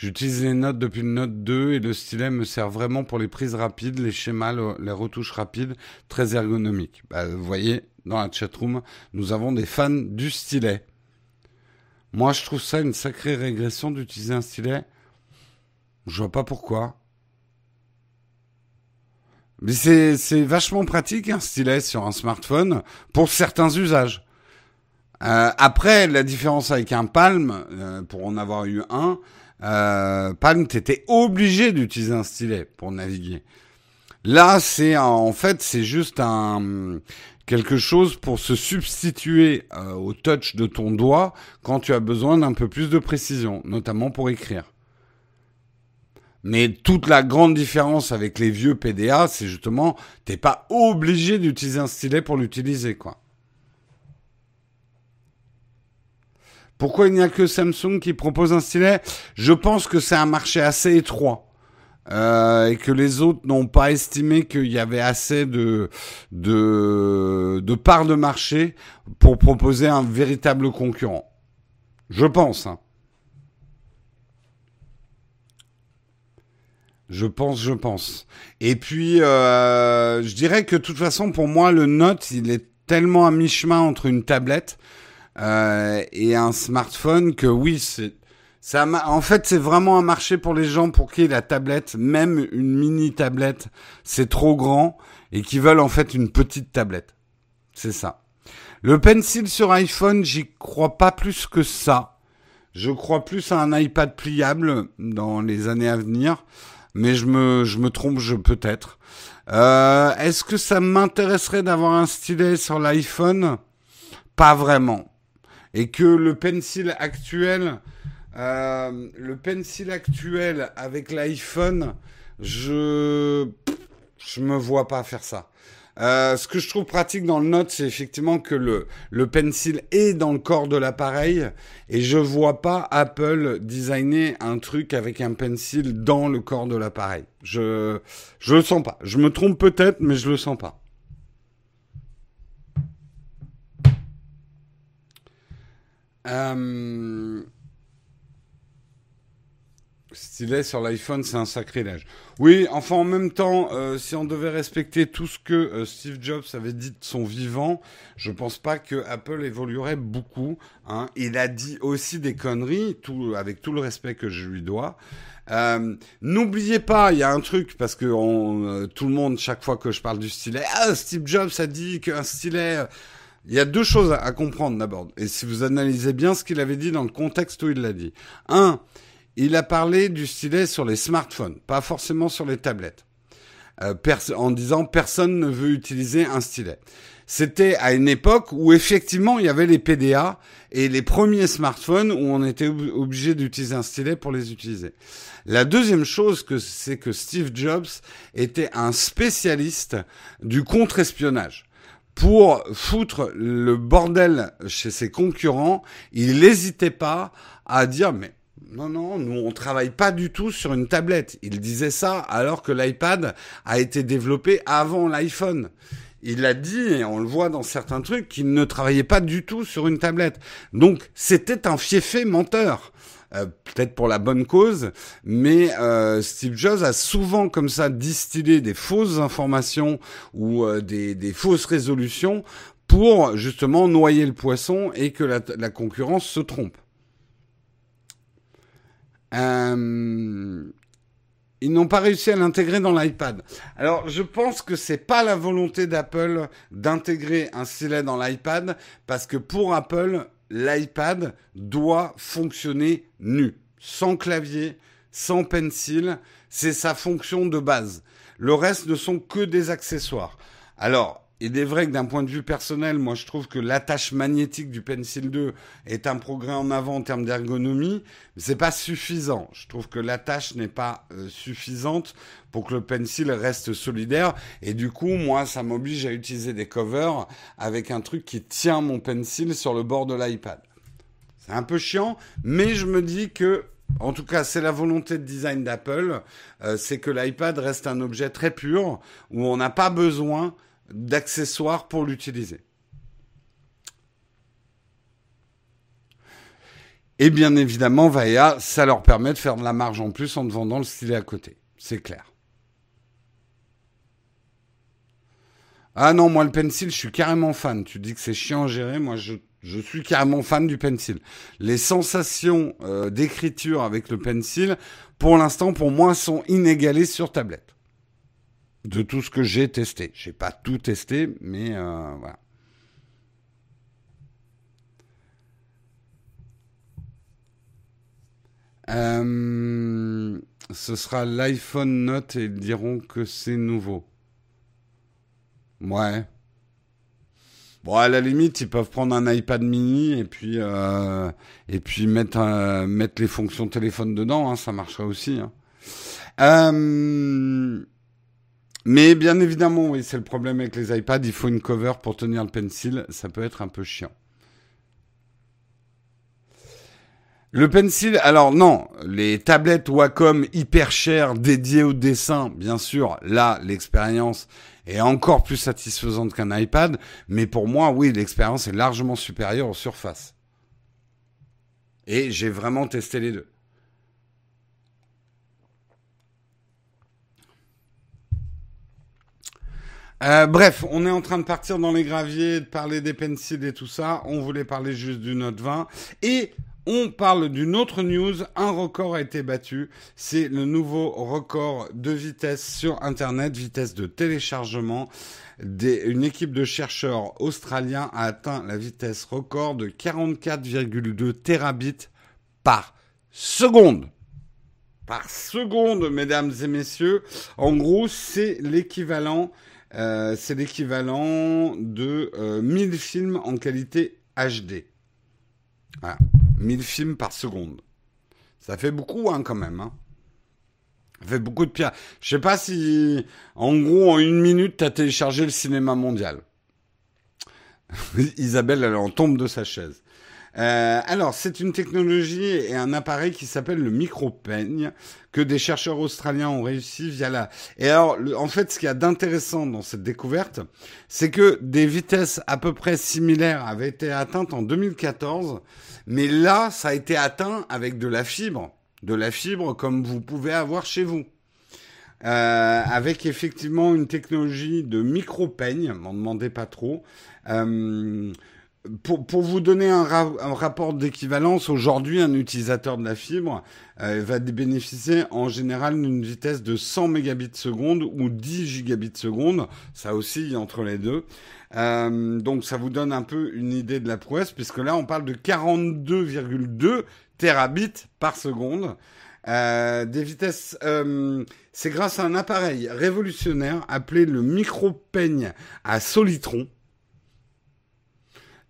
J'utilise les notes depuis le Note 2 et le stylet me sert vraiment pour les prises rapides, les schémas, le, les retouches rapides, très ergonomiques. Bah, vous voyez, dans la chatroom, nous avons des fans du stylet. Moi, je trouve ça une sacrée régression d'utiliser un stylet. Je vois pas pourquoi. Mais c'est, vachement pratique un stylet sur un smartphone pour certains usages. Euh, après, la différence avec un Palm, euh, pour en avoir eu un, euh, Palm, t'étais obligé d'utiliser un stylet pour naviguer. Là, c'est en fait, c'est juste un quelque chose pour se substituer euh, au touch de ton doigt quand tu as besoin d'un peu plus de précision, notamment pour écrire. Mais toute la grande différence avec les vieux PDA, c'est justement, t'es pas obligé d'utiliser un stylet pour l'utiliser, quoi. Pourquoi il n'y a que Samsung qui propose un stylet? Je pense que c'est un marché assez étroit. Euh, et que les autres n'ont pas estimé qu'il y avait assez de, de, de parts de marché pour proposer un véritable concurrent. Je pense. Hein. Je pense, je pense. Et puis, euh, je dirais que de toute façon, pour moi, le Note, il est tellement à mi-chemin entre une tablette euh, et un smartphone que oui, c'est Ça, en fait, c'est vraiment un marché pour les gens pour qui la tablette, même une mini tablette, c'est trop grand et qui veulent en fait une petite tablette. C'est ça. Le pencil sur iPhone, j'y crois pas plus que ça. Je crois plus à un iPad pliable dans les années à venir, mais je me, je me trompe, je peut-être. Euh, Est-ce que ça m'intéresserait d'avoir un stylet sur l'iPhone? Pas vraiment. Et que le pencil actuel, euh, le pencil actuel avec l'iPhone, je, je me vois pas faire ça. Euh, ce que je trouve pratique dans le Note, c'est effectivement que le, le pencil est dans le corps de l'appareil et je vois pas Apple designer un truc avec un pencil dans le corps de l'appareil. Je je le sens pas. Je me trompe peut-être, mais je le sens pas. Euh... Stylet sur l'iPhone, c'est un sacrilège. Oui, enfin en même temps, euh, si on devait respecter tout ce que euh, Steve Jobs avait dit de son vivant, je pense pas que Apple évoluerait beaucoup. Hein. Il a dit aussi des conneries, tout, avec tout le respect que je lui dois. N'oubliez pas, il y a un truc parce que tout le monde, chaque fois que je parle du stylet, ah Steve Jobs a dit qu'un stylet. Il y a deux choses à, comprendre d'abord. Et si vous analysez bien ce qu'il avait dit dans le contexte où il l'a dit. Un, il a parlé du stylet sur les smartphones, pas forcément sur les tablettes, euh, en disant personne ne veut utiliser un stylet. C'était à une époque où effectivement il y avait les PDA et les premiers smartphones où on était obligé d'utiliser un stylet pour les utiliser. La deuxième chose c'est que Steve Jobs était un spécialiste du contre-espionnage pour foutre le bordel chez ses concurrents, il n'hésitait pas à dire mais non, non, nous on travaille pas du tout sur une tablette. Il disait ça alors que l'iPad a été développé avant l'iPhone. Il a dit, et on le voit dans certains trucs, qu'il ne travaillait pas du tout sur une tablette. Donc c'était un fiefé menteur. Euh, peut-être pour la bonne cause, mais euh, Steve Jobs a souvent comme ça distillé des fausses informations ou euh, des, fausses résolutions pour justement noyer le poisson et que la, concurrence se trompe. Ils n'ont pas réussi à l'intégrer dans l'iPad. Alors, je pense que c'est pas la volonté d'Apple d'intégrer un stylet dans l'iPad parce que pour Apple, l'iPad doit fonctionner nu, sans clavier, sans pencil. C'est sa fonction de base. Le reste ne sont que des accessoires. Alors, il est vrai que d'un point de vue personnel, moi je trouve que l'attache magnétique du Pencil 2 est un progrès en avant en termes d'ergonomie, mais c'est pas suffisant. Je trouve que l'attache n'est pas euh, suffisante pour que le Pencil reste solidaire et du coup, moi ça m'oblige à utiliser des covers avec un truc qui tient mon Pencil sur le bord de l'iPad. C'est un peu chiant, mais je me dis que en tout cas, c'est la volonté de design d'Apple, euh, c'est que l'iPad reste un objet très pur où on n'a pas besoin d'accessoires pour l'utiliser. Et bien évidemment, Vaia, ça leur permet de faire de la marge en plus en te vendant le stylet à côté. C'est clair. Ah non, moi le pencil, je suis carrément fan. Tu dis que c'est chiant à gérer, moi je, je, suis carrément fan du pencil. Les sensations euh, d'écriture avec le pencil, pour l'instant, pour moi, sont inégalées sur tablette de tout ce que j'ai testé. J'ai pas tout testé, mais euh, voilà. Euh, ce sera l'iPhone Note et ils diront que c'est nouveau. Ouais. Bon, à la limite, ils peuvent prendre un iPad mini et puis euh, mettre les fonctions téléphone dedans, hein, ça marcherait aussi. Hein. Mais bien évidemment, oui, c'est le problème avec les iPads. Il faut une cover pour tenir le pencil. Ça peut être un peu chiant. Le pencil, alors non, les tablettes Wacom hyper chères dédiées au dessin, bien sûr, là, l'expérience est encore plus satisfaisante qu'un iPad, mais pour moi, oui, l'expérience est largement supérieure aux surfaces. Et j'ai vraiment testé les deux. Euh, bref, on est en train de partir dans les graviers, de parler des pencils et tout ça. On voulait parler juste du Note 20. Et On parle d'une autre news, un record a été battu, c'est le nouveau record de vitesse sur Internet, vitesse de téléchargement. une équipe de chercheurs australiens a atteint la vitesse record de 44,2 terabits par seconde. Par seconde, mesdames et messieurs. En gros, c'est l'équivalent, euh, c'est l'équivalent de 1000 euh, films en qualité HD. Voilà. 1000 films par seconde. Ça fait beaucoup, hein, quand même. Hein. Ça fait beaucoup de pierres. Je sais pas si, en gros, en une minute, tu as téléchargé le cinéma mondial. Isabelle, elle en tombe de sa chaise. Euh, alors, c'est une technologie et un appareil qui s'appelle le micropeigne que des chercheurs australiens ont réussi via la. Et alors, en fait, ce qu'il y a d'intéressant dans cette découverte, c'est que des vitesses à peu près similaires avaient été atteintes en 2014, mais là, ça a été atteint avec de la fibre, de la fibre comme vous pouvez avoir chez vous. Euh, avec effectivement une technologie de micro-peigne, m'en demandez pas trop. Euh, pour, vous donner un, rapport d'équivalence, aujourd'hui, un utilisateur de la fibre euh, va bénéficier en général d'une vitesse de 100 mégabits seconde ou 10 gigabits seconde. Ça oscille entre les deux. Euh, donc ça vous donne un peu une idée de la prouesse, puisque là, on parle de 42,2 terabits par seconde. Euh, des vitesses, c'est grâce à un appareil révolutionnaire appelé le micro-peigne à solitron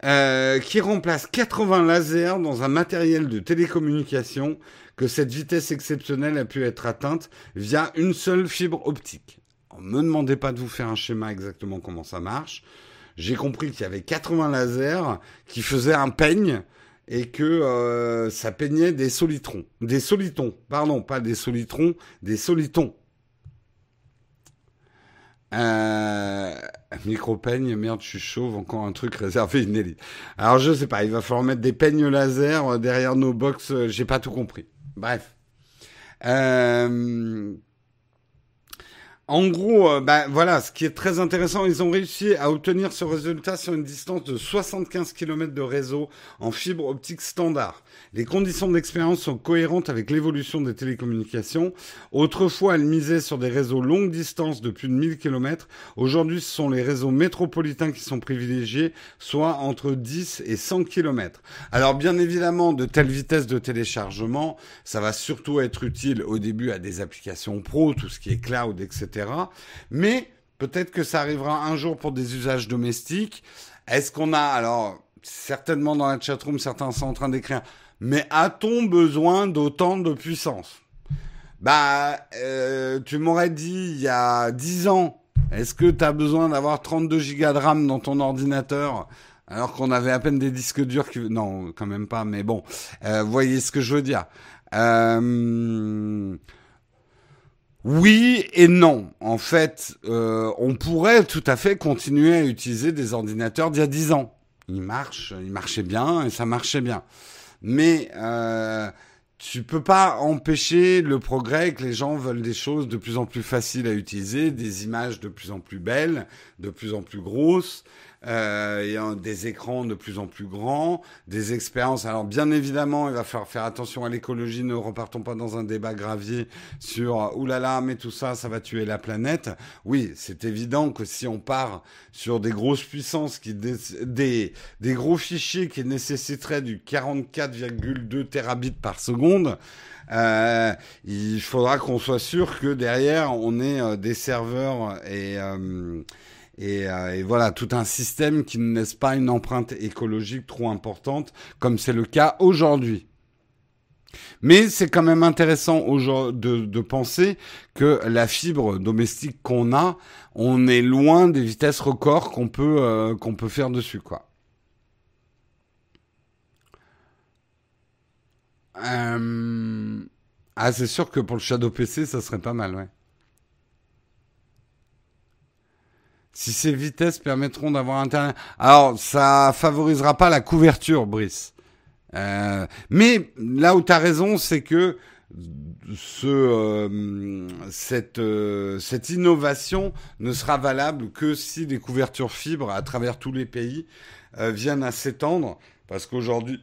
euh, qui remplace 80 lasers dans un matériel de télécommunication que cette vitesse exceptionnelle a pu être atteinte via une seule fibre optique. Ne me demandez pas de vous faire un schéma exactement comment ça marche. J'ai compris qu'il y avait 80 lasers qui faisaient un peigne et que euh, ça peignait des solitrons. Des solitons, pardon, pas des solitrons, des solitons. Euh, micro peigne, merde, je suis chauve, encore un truc réservé une élite. Alors je sais pas, il va falloir mettre des peignes laser euh, derrière nos box, euh, j'ai pas tout compris. Bref. Euh, en gros, euh, bah, voilà, ce qui est très intéressant, ils ont réussi à obtenir ce résultat sur une distance de 75 km de réseau en fibre optique standard. Les conditions d'expérience sont cohérentes avec l'évolution des télécommunications. Autrefois, elles misaient sur des réseaux longue distance de plus de 1000 km. Aujourd'hui, ce sont les réseaux métropolitains qui sont privilégiés, soit entre 10 et 100 km. Alors, bien évidemment, de telles vitesses de téléchargement, ça va surtout être utile au début à des applications pro, tout ce qui est cloud, Mais peut-être que ça arrivera un jour pour des usages domestiques. Est-ce qu'on a, alors, certainement dans la chatroom, certains sont en train d'écrire, mais a-t-on besoin d'autant de puissance? Bah, euh, tu m'aurais dit il y a 10 ans, est-ce que tu as besoin d'avoir 32 gigas de RAM dans ton ordinateur alors qu'on avait à peine des disques durs. Non, quand même pas, mais bon, euh, voyez ce que je veux dire. Euh, oui et non. En fait, euh, on pourrait tout à fait continuer à utiliser des ordinateurs d'il y a 10 ans. Ils marchent, ils marchaient bien et ça marchait bien. Mais euh, tu peux pas empêcher le progrès que les gens veulent des choses de plus en plus faciles à utiliser, des images de plus en plus belles, de plus en plus grosses euh, des écrans de plus en plus grands, des expériences. Alors bien évidemment, il va falloir faire attention à l'écologie. Ne repartons pas dans un débat gravier sur euh, oulala, mais tout ça, ça va tuer la planète. Oui, c'est évident que si on part sur des grosses puissances qui des des gros fichiers qui nécessiteraient du 44,2 terabits par seconde. Euh, il faudra qu'on soit sûr que derrière on ait euh, des serveurs et euh, euh, et, voilà, tout un système qui ne laisse pas une empreinte écologique trop importante, comme c'est le cas aujourd'hui. Mais c'est quand même intéressant de, penser que la fibre domestique qu'on a, on est loin des vitesses records qu'on peut, euh, peut faire dessus, quoi. Euh, ah, c'est sûr que pour le Shadow PC, ça serait pas mal, ouais. Si ces vitesses permettront d'avoir Internet. Alors, ça favorisera pas la couverture, Brice. Euh, mais là où tu as raison, c'est que ce, euh, cette, euh, cette innovation ne sera valable que si les couvertures fibres à travers tous les pays viennent à s'étendre, parce qu'aujourd'hui,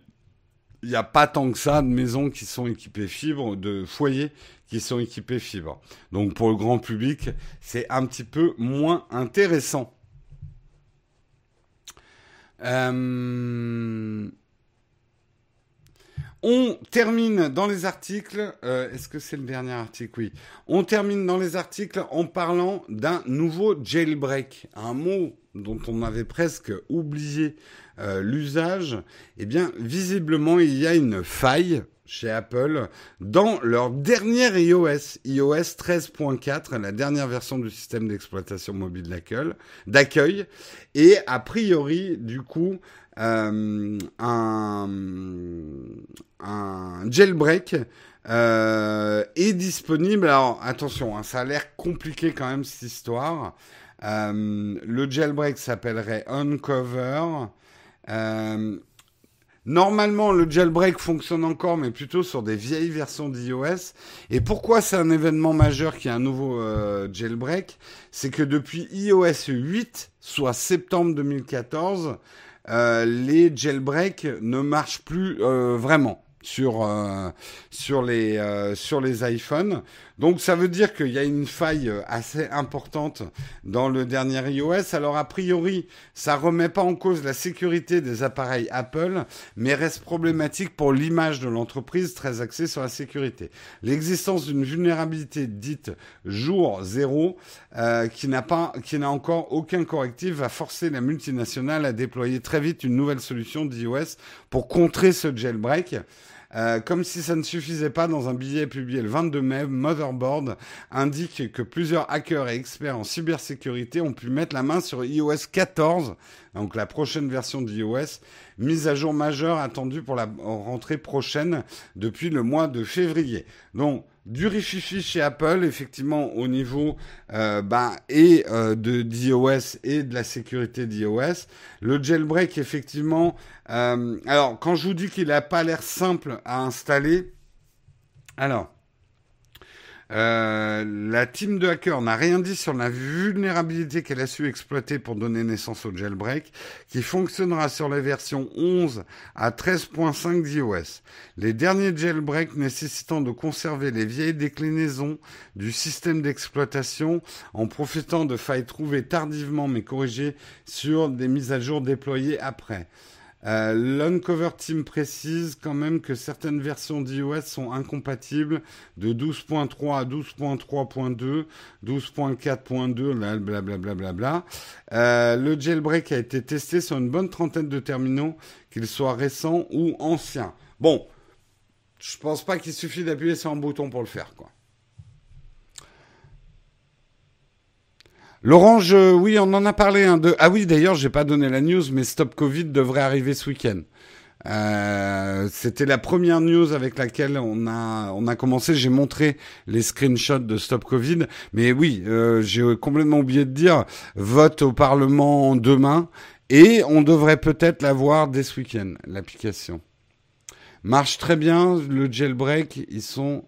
il n'y a pas tant que ça de maisons qui sont équipées fibre, de foyers qui sont équipés fibre. Donc pour le grand public, c'est un petit peu moins intéressant. Euh, on termine dans les articles. Euh, est-ce que c'est le dernier article? Oui. On termine dans les articles en parlant d'un nouveau jailbreak, un mot dont on avait presque oublié euh, l'usage. Eh bien, visiblement, il y a une faille chez Apple dans leur dernière iOS, iOS 13.4, la dernière version du système d'exploitation mobile d'accueil. Et a priori, du coup, euh, un, jailbreak euh, est disponible. Alors attention, hein, ça a l'air compliqué quand même cette histoire. Le jailbreak s'appellerait Uncover. Euh, Normalement, le jailbreak fonctionne encore, mais plutôt sur des vieilles versions d'iOS. Et pourquoi c'est un événement majeur qui a un nouveau euh, jailbreak? C'est que depuis iOS 8, soit septembre 2014, euh, les jailbreaks ne marchent plus euh, vraiment sur euh, sur les euh, sur les iPhones. Donc ça veut dire qu'il y a une faille assez importante dans le dernier iOS. Alors a priori, ça remet pas en cause la sécurité des appareils Apple, mais reste problématique pour l'image de l'entreprise très axée sur la sécurité. L'existence d'une vulnérabilité dite jour zéro euh, qui n'a pas qui n'a encore aucun correctif va forcer la multinationale à déployer très vite une nouvelle solution d'iOS pour contrer ce jailbreak. Euh, comme si ça ne suffisait pas, dans un billet publié le 22 mai, Motherboard indique que plusieurs hackers et experts en cybersécurité ont pu mettre la main sur iOS 14, donc la prochaine version d'iOS, mise à jour majeure attendue pour la rentrée prochaine depuis le mois de février. Donc, du rififi chez Apple, effectivement, au niveau euh, bah, et euh, de d'iOS et de la sécurité d'iOS. Le jailbreak, effectivement. Euh, alors, quand je vous dis qu'il n'a pas l'air simple à installer, alors. Euh, la team de hackers n'a rien dit sur la vulnérabilité qu'elle a su exploiter pour donner naissance au jailbreak, qui fonctionnera sur les versions 11 à 13.5 d'iOS. Les derniers jailbreaks nécessitant de conserver les vieilles déclinaisons du système d'exploitation en profitant de failles trouvées tardivement mais corrigées sur des mises à jour déployées après. Euh, L'Uncover Team précise quand même que certaines versions d'iOS sont incompatibles de 12.3 à 12.3.2, 12.4.2, blablabla. Bla, bla, euh, le jailbreak a été testé sur une bonne trentaine de terminaux, qu'ils soient récents ou anciens. Bon, je pense pas qu'il suffit d'appuyer sur un bouton pour le faire, quoi. L'orange, oui, on en a parlé. Hein, de... Ah oui, d'ailleurs, j'ai pas donné la news, mais Stop Covid devrait arriver ce week-end. Euh, C'était la première news avec laquelle on a on a commencé. J'ai montré les screenshots de Stop Covid, mais oui, euh, j'ai complètement oublié de dire vote au Parlement demain et on devrait peut-être l'avoir dès ce week-end. L'application marche très bien. Le jailbreak, ils sont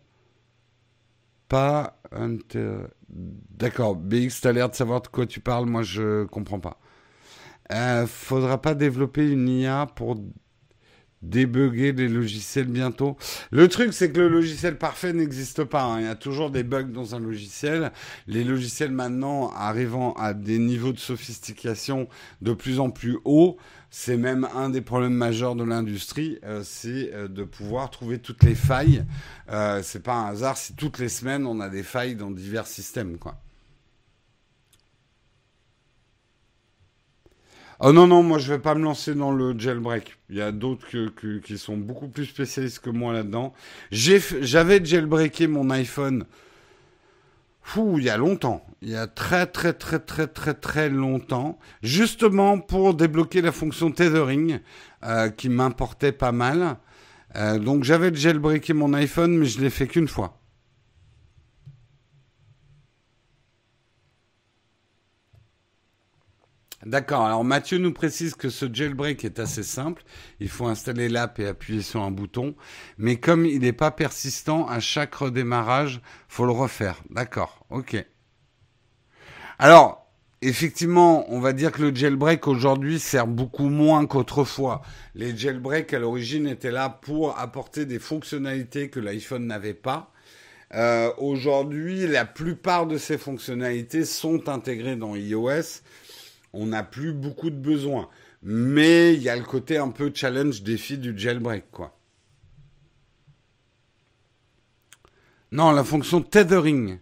pas D'accord, BX, t'as l'air de savoir de quoi tu parles, moi je comprends pas. Euh, faudra pas développer une IA pour débugger les logiciels bientôt. Le truc, c'est que le logiciel parfait n'existe pas. Hein. Il y a toujours des bugs dans un logiciel. Les logiciels maintenant arrivant à des niveaux de sophistication de plus en plus hauts, c'est même un des problèmes majeurs de l'industrie, euh, c'est euh, de pouvoir trouver toutes les failles. Euh, c'est pas un hasard si toutes les semaines on a des failles dans divers systèmes. Oh non, non, moi je vais pas me lancer dans le jailbreak. Il y a d'autres qui sont beaucoup plus spécialistes que moi là-dedans. J'avais jailbreaké mon iPhone fou, il y a longtemps. Il y a très très très très très très longtemps. Justement pour débloquer la fonction tethering euh, qui m'importait pas mal. Euh, donc j'avais jailbreaké mon iPhone mais je l'ai fait qu'une fois. D'accord. Alors Mathieu nous précise que ce jailbreak est assez simple. Il faut installer l'app et appuyer sur un bouton. Mais comme il n'est pas persistant, à chaque redémarrage, faut le refaire. D'accord. Ok. Alors, effectivement, on va dire que le jailbreak aujourd'hui sert beaucoup moins qu'autrefois. Les jailbreaks à l'origine étaient là pour apporter des fonctionnalités que l'iPhone n'avait pas. Euh, aujourd'hui, la plupart de ces fonctionnalités sont intégrées dans iOS. On n'a plus beaucoup de besoins. Mais il y a le côté un peu challenge défi du jailbreak, quoi. Non, la fonction tethering.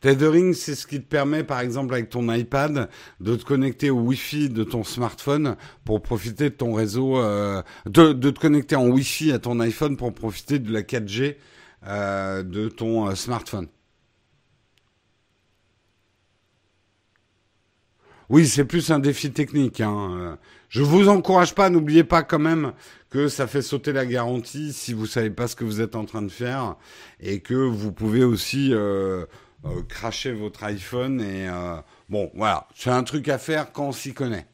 Tethering, c'est ce qui te permet, par exemple, avec ton iPad, de te connecter au Wi-Fi de ton smartphone pour profiter de ton réseau, euh, de, te connecter en Wi-Fi à ton iPhone pour profiter de la 4G euh, de ton euh, smartphone. Oui, c'est plus un défi technique. Hein. Je vous encourage pas, n'oubliez pas quand même que ça fait sauter la garantie si vous savez pas ce que vous êtes en train de faire et que vous pouvez aussi euh, cracher votre iPhone et euh, bon, voilà, c'est un truc à faire quand on s'y connaît.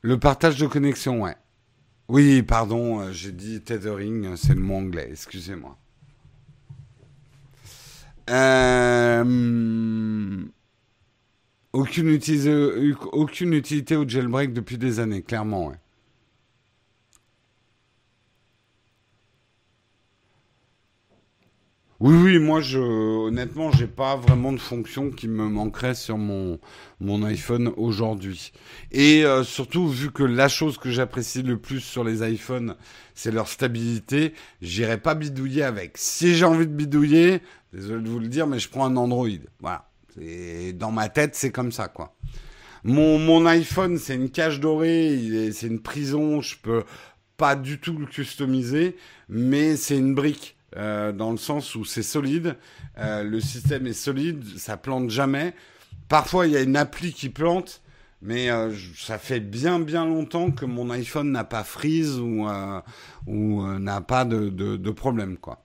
Le partage de connexion, ouais. Oui, pardon, euh, j'ai dit tethering, c'est le mot anglais, excusez-moi. Aucune, utilité, aucune utilité au jailbreak depuis des années, clairement. Oui, oui, moi, je, honnêtement, j'ai pas vraiment de fonction qui me manquerait sur mon, mon iPhone aujourd'hui. Et euh, surtout, vu que la chose que j'apprécie le plus sur les iPhones, c'est leur stabilité, j'irai pas bidouiller avec. Si j'ai envie de bidouiller, désolé de vous le dire, mais je prends un Android. Voilà. Et dans ma tête, c'est comme ça, quoi. Mon, mon iPhone, c'est une cage dorée, c'est une prison, je peux pas du tout le customiser, mais c'est une brique. Euh, dans le sens où c'est solide, euh, le système est solide, ça plante jamais. Parfois, il y a une appli qui plante, mais euh, ça fait bien bien longtemps que mon iPhone n'a pas freeze ou, ou n'a pas de, de, de, problème, quoi.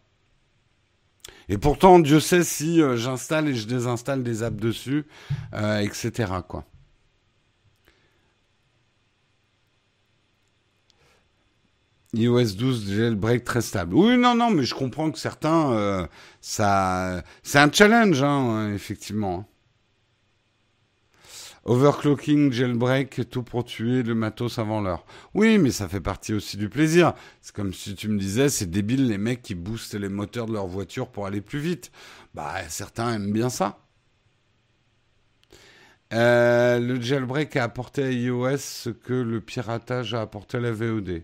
Et pourtant, Dieu sait si j'installe et je désinstalle des apps dessus, etc., quoi. iOS 12 jailbreak très stable. Oui, non, non, mais je comprends que certains, euh, ça, c'est un challenge, hein, effectivement. Overclocking, jailbreak, tout pour tuer le matos avant l'heure. Oui, mais ça fait partie aussi du plaisir. C'est comme si tu me disais, c'est débile les mecs qui boostent les moteurs de leur voiture pour aller plus vite. Bah, certains aiment bien ça. Euh, le jailbreak a apporté à iOS ce que le piratage a apporté à la VOD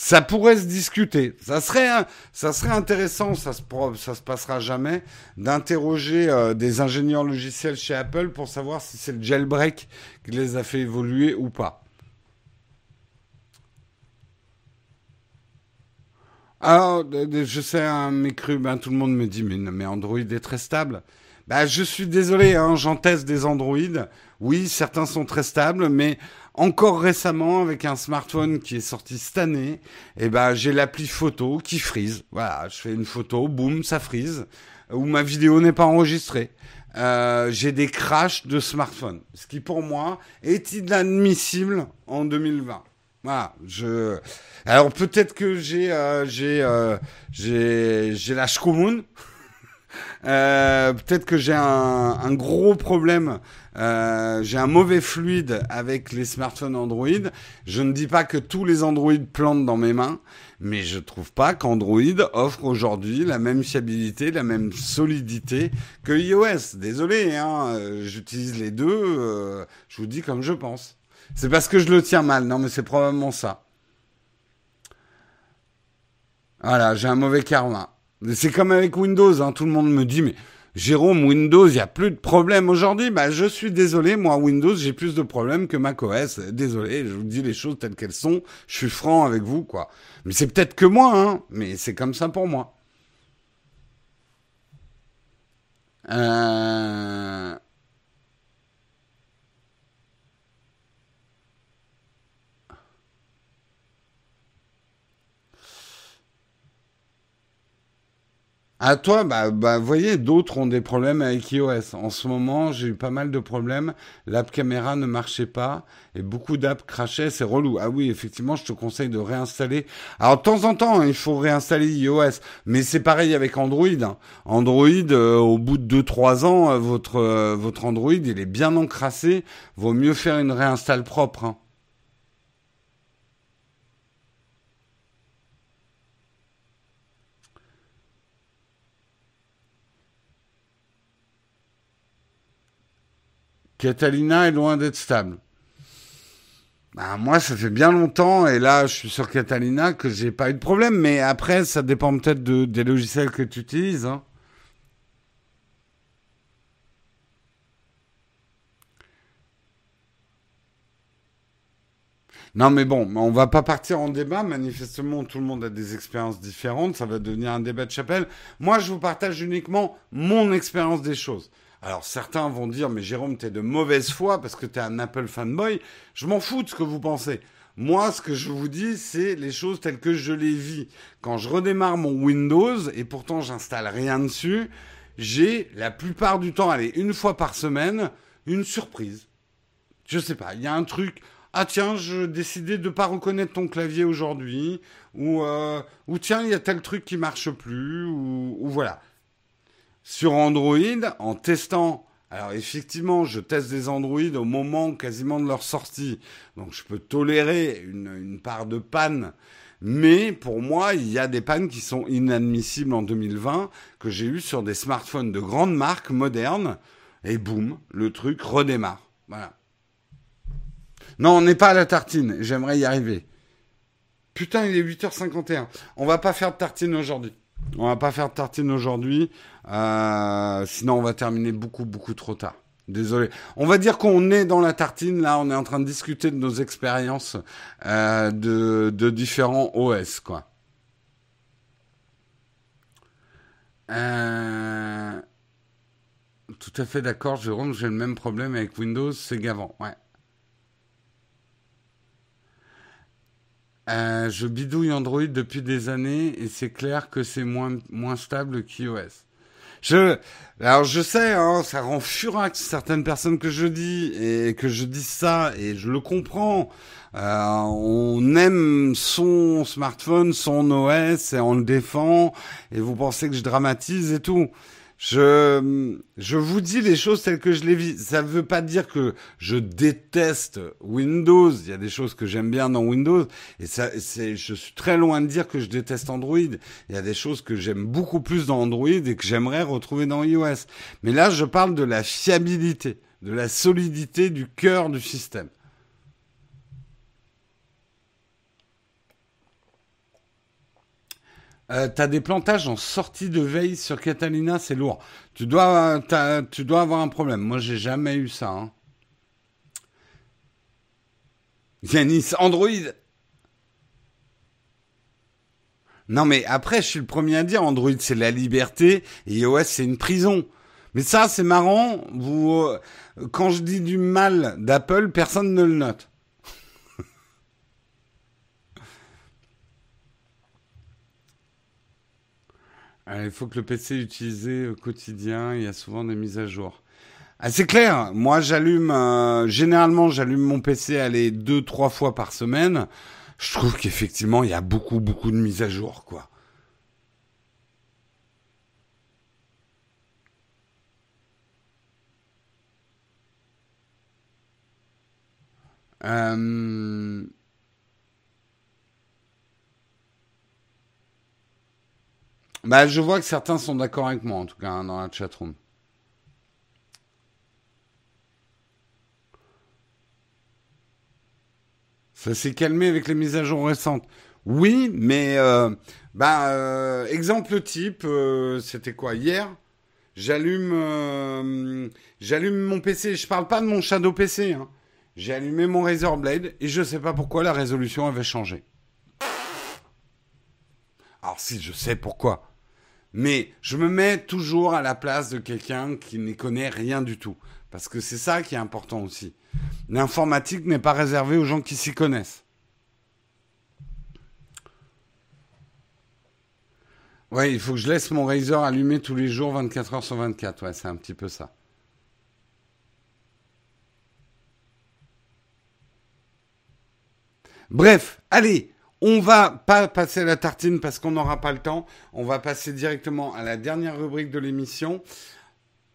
ça pourrait se discuter. Ça serait, ça serait intéressant, ça se, ça se passera jamais, d'interroger euh, des ingénieurs logiciels chez Apple pour savoir si c'est le jailbreak qui les a fait évoluer ou pas. Alors, je sais, un mécru, ben, tout le monde me dit, mais Android est très stable. Ben, je suis désolé, hein, j'en teste des Android. Oui, certains sont très stables, mais encore récemment, avec un smartphone qui est sorti cette année, eh ben, j'ai l'appli photo qui frise. Voilà, je fais une photo, boum, ça frise. Ou ma vidéo n'est pas enregistrée. Euh, j'ai des crashs de smartphone. Ce qui, pour moi, est inadmissible en 2020. Voilà, je. Alors peut-être que j'ai euh, j'ai euh, j'ai j'ai la commune. Euh, peut-être que j'ai un, un, gros problème. Euh, j'ai un mauvais fluide avec les smartphones Android. Je ne dis pas que tous les Android plantent dans mes mains, mais je trouve pas qu'Android offre aujourd'hui la même fiabilité, la même solidité que iOS. Désolé, hein, euh, j'utilise les deux. Euh, je vous dis comme je pense. C'est parce que je le tiens mal. Non, mais c'est probablement ça. Voilà, j'ai un mauvais karma. C'est comme avec Windows, hein. tout le monde me dit, mais Jérôme, Windows, il n'y a plus de problème aujourd'hui. Bah, je suis désolé, moi, Windows, j'ai plus de problèmes que macOS. Désolé, je vous dis les choses telles qu'elles sont. Je suis franc avec vous, quoi. Mais c'est peut-être que moi, hein, mais c'est comme ça pour moi. Euh... À toi, bah, bah, vous voyez, d'autres ont des problèmes avec iOS. En ce moment, j'ai eu pas mal de problèmes. L'app caméra ne marchait pas et beaucoup d'apps crachaient, c'est relou. Ah oui, effectivement, je te conseille de réinstaller. Alors, de temps en temps, hein, il faut réinstaller iOS, mais c'est pareil avec Android. Hein. Android, euh, au bout de 2-3 ans, euh, votre, euh, votre Android, il est bien encrassé. Vaut mieux faire une réinstall propre. Hein. Catalina est loin d'être stable. Ben, moi, ça fait bien longtemps, et là, je suis sur Catalina, que j'ai pas eu de problème. Mais après, ça dépend peut-être de, des logiciels que tu utilises. Hein. Non, mais bon, on va pas partir en débat. Manifestement, tout le monde a des expériences différentes. Ça va devenir un débat de chapelle. Moi, je vous partage uniquement mon expérience des choses. Alors certains vont dire, mais Jérôme, t'es de mauvaise foi parce que t'es un Apple fanboy. Je m'en fous de ce que vous pensez. Moi, ce que je vous dis, c'est les choses telles que je les vis. Quand je redémarre mon Windows, et pourtant j'installe rien dessus, j'ai la plupart du temps, allez, une fois par semaine, une surprise. Je sais pas, il y a un truc. Ah tiens, je décidais de ne pas reconnaître ton clavier aujourd'hui, ou, euh, ou tiens, il y a tel truc qui marche plus, ou, ou voilà sur Android en testant. Alors effectivement, je teste des Android au moment quasiment de leur sortie, donc je peux tolérer une, part de panne. Mais pour moi, il y a des pannes qui sont inadmissibles en 2020 que j'ai eu sur des smartphones de grandes marques modernes. Et boum, le truc redémarre. Voilà. Non, on n'est pas à la tartine. J'aimerais y arriver. Putain, il est 8h51. On va pas faire de tartine aujourd'hui. On va pas faire de tartine aujourd'hui. Euh, sinon, on va terminer beaucoup, beaucoup trop tard. Désolé. On va dire qu'on est dans la tartine. Là, on est en train de discuter de nos expériences euh, de, différents OS, quoi. Euh, tout à fait d'accord, Jérôme. J'ai le même problème avec Windows. C'est gavant. Ouais. Je bidouille Android depuis des années et c'est clair que c'est moins, moins stable qu'iOS. Je, alors je sais, hein, ça rend furax certaines personnes que je dis et que je dis ça et je le comprends. Euh, on aime son smartphone, son OS et on le défend et vous pensez que je dramatise et tout. Je, je vous dis les choses telles que je les vis. Ça ne veut pas dire que je déteste Windows. Il y a des choses que j'aime bien dans Windows. Et ça, je suis très loin de dire que je déteste Android. Il y a des choses que j'aime beaucoup plus dans Android et que j'aimerais retrouver dans iOS. Mais là, je parle de la fiabilité, de la solidité du cœur du système. Euh, t'as des plantages en sortie de veille sur Catalina, c'est lourd. Tu dois, tu dois avoir un problème. Moi, j'ai jamais eu ça. Hein. Yanis, Android. Non, mais après, je suis le premier à dire, Android, c'est la liberté iOS, c'est une prison. Mais ça, c'est marrant. Vous, euh, quand je dis du mal d'Apple, personne ne le note. Il faut que le PC utilisé au quotidien. Il y a souvent des mises à jour. Ah, c'est clair. Moi, j'allume. Euh, généralement, j'allume mon PC aller deux, trois fois par semaine. Je trouve qu'effectivement, il y a beaucoup, beaucoup de mises à jour, quoi. Euh... Bah, je vois que certains sont d'accord avec moi, en tout cas, hein, dans la chatroom. Ça s'est calmé avec les mises à jour récentes. Oui, mais euh, bah, euh, exemple type, euh, c'était quoi hier? J'allume, j'allume mon PC. Je parle pas de mon Shadow PC. Hein. J'ai allumé mon Razer Blade et je sais pas pourquoi la résolution avait changé. Alors si, je sais pourquoi. Mais je me mets toujours à la place de quelqu'un qui n'y connaît rien du tout. Parce que c'est ça qui est important aussi. L'informatique n'est pas réservée aux gens qui s'y connaissent. Ouais, il faut que je laisse mon Razer allumé tous les jours, 24 heures sur 24. Ouais, c'est un petit peu ça. Bref, allez, on va pas passer à la tartine parce qu'on n'aura pas le temps. On va passer directement à la dernière rubrique de l'émission.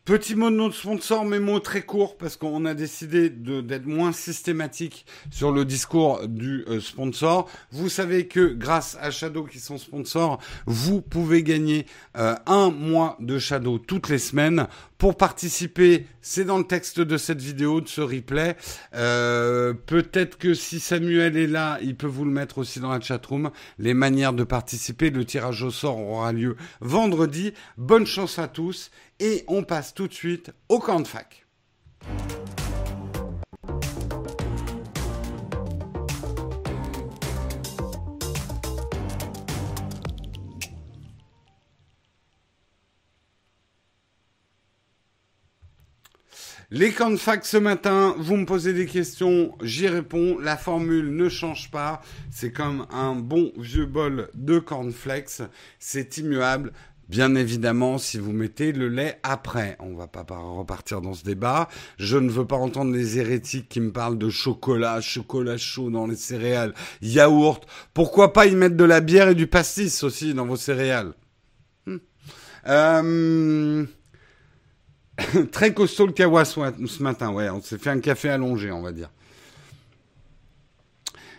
Petit mot de notre sponsor, mais mot très court parce qu'on a décidé d'être moins systématique sur le discours du euh, sponsor. Vous savez que grâce à Shadow qui sont sponsors, vous pouvez gagner euh, un mois de Shadow toutes les semaines. Pour participer, c'est dans le texte de cette vidéo, de ce replay. Euh, Peut-être que si Samuel est là, il peut vous le mettre aussi dans la chatroom. Les manières de participer, le tirage au sort aura lieu vendredi. Bonne chance à tous et on passe tout de suite au camp fac. Les camps ce matin, vous me posez des questions, j'y réponds. La formule ne change pas. C'est comme un bon vieux bol de cornflakes. C'est immuable. Bien évidemment, si vous mettez le lait après, on va pas repartir dans ce débat. Je ne veux pas entendre les hérétiques qui me parlent de chocolat, chocolat chaud dans les céréales, yaourt. Pourquoi pas y mettre de la bière et du pastis aussi dans vos céréales? Hmm. euh... Très costaud le kawa ce matin, ouais. On s'est fait un café allongé, on va dire.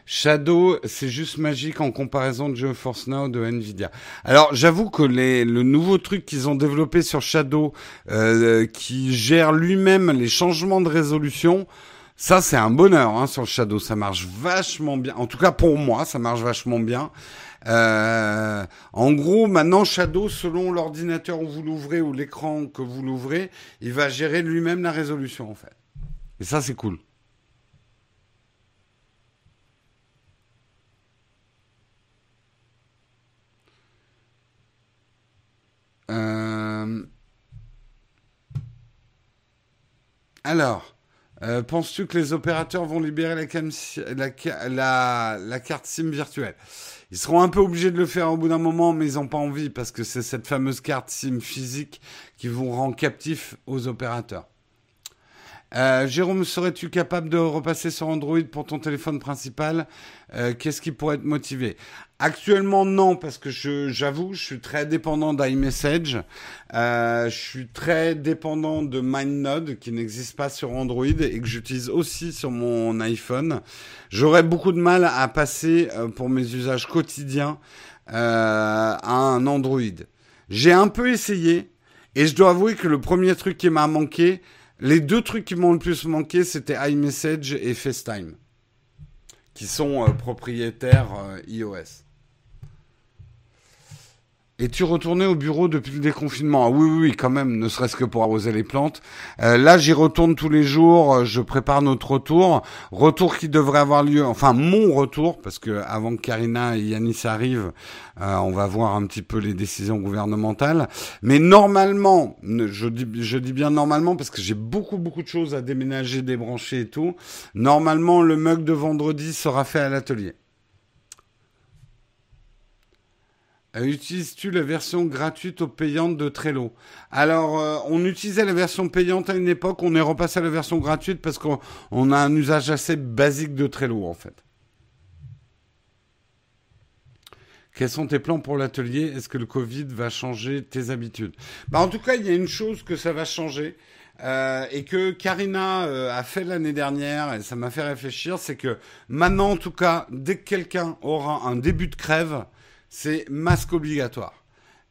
Shadow, c'est juste magique en comparaison de GeForce Now de Nvidia. Alors, j'avoue que les, le nouveau truc qu'ils ont développé sur Shadow, euh, qui gère lui-même les changements de résolution, ça c'est un bonheur hein, sur Shadow. Ça marche vachement bien. En tout cas pour moi, ça marche vachement bien. Euh, en gros, maintenant, Shadow, selon l'ordinateur où vous l'ouvrez ou l'écran que vous l'ouvrez, il va gérer lui-même la résolution en fait. Et ça, c'est cool. Euh, alors, euh, penses-tu que les opérateurs vont libérer la, carte SIM virtuelle? Ils seront un peu obligés de le faire au bout d'un moment, mais ils n'ont pas envie parce que c'est cette fameuse carte SIM physique qui vous rend captif aux opérateurs. Euh, Jérôme, serais-tu capable de repasser sur Android pour ton téléphone principal? Qu'est-ce qui pourrait te motiver? Actuellement non parce que je j'avoue je suis très dépendant d'iMessage, euh, je suis très dépendant de MindNode qui n'existe pas sur Android et que j'utilise aussi sur mon iPhone. J'aurais beaucoup de mal à passer euh, pour mes usages quotidiens euh, à un Android. J'ai un peu essayé et je dois avouer que le premier truc qui m'a manqué, les deux trucs qui m'ont le plus manqué, c'était iMessage et FaceTime qui sont propriétaires iOS. Es-tu retourné au bureau depuis le déconfinement? Ah Oui, oui, oui, quand même, ne serait-ce que pour arroser les plantes. Euh, là, j'y retourne tous les jours. Euh, je prépare notre retour, retour qui devrait avoir lieu, enfin mon retour, parce que avant que Karina et Yanis arrivent, euh, on va voir un petit peu les décisions gouvernementales. Mais normalement, je dis, je dis bien normalement parce que j'ai beaucoup, beaucoup de choses à déménager, débrancher et tout. Normalement, le mug de vendredi sera fait à l'atelier. Euh, utilises-tu la version gratuite ou payante de Trello Alors, euh, on utilisait la version payante à une époque, on est repassé à la version gratuite parce qu'on a un usage assez basique de Trello en fait. Quels sont tes plans pour l'atelier? Est-ce que le Covid va changer tes habitudes? Bah, En tout cas, il y a une chose que ça va changer. Euh, et que Karina a fait l'année dernière, et ça m'a fait réfléchir, c'est que maintenant, en tout cas, dès que quelqu'un aura un début de crève, c'est masque obligatoire.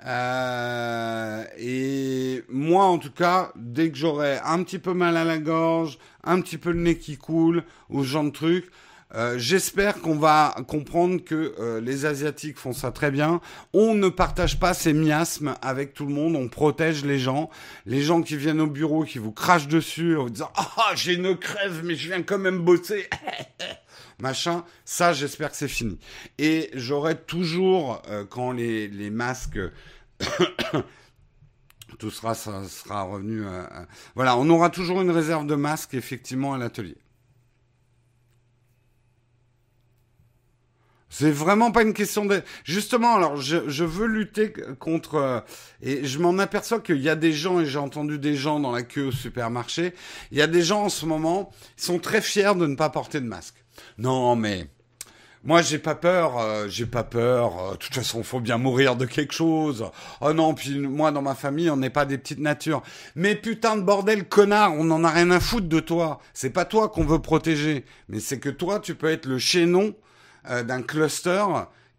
Euh, et moi, en tout cas, dès que j'aurai un petit peu mal à la gorge, un petit peu le nez qui coule, ou ce genre de trucs, euh, j'espère qu'on va comprendre que euh, les Asiatiques font ça très bien. On ne partage pas ces miasmes avec tout le monde. On protège les gens. Les gens qui viennent au bureau, qui vous crachent dessus en vous disant Ah, j'ai une crève, mais je viens quand même bosser. machin. Ça, j'espère que c'est fini. Et j'aurai toujours, euh, quand les, masques... tout sera, sera revenu. Voilà, on aura toujours une réserve de masques, effectivement, à l'atelier. C'est vraiment pas une question de. Justement, alors je, veux lutter contre euh, et je m'en aperçois qu'il y a des gens et j'ai entendu des gens dans la queue au supermarché. Il y a des gens en ce moment, ils sont très fiers de ne pas porter de masque. Non, mais moi, j'ai pas peur, euh, j'ai pas peur. Euh, de toute façon, faut bien mourir de quelque chose. Oh non, puis moi, dans ma famille, on n'est pas des petites natures. Mais putain de bordel, connard, on en a rien à foutre de toi. C'est pas toi qu'on veut protéger, mais c'est que toi, tu peux être le chaînon euh, d'un cluster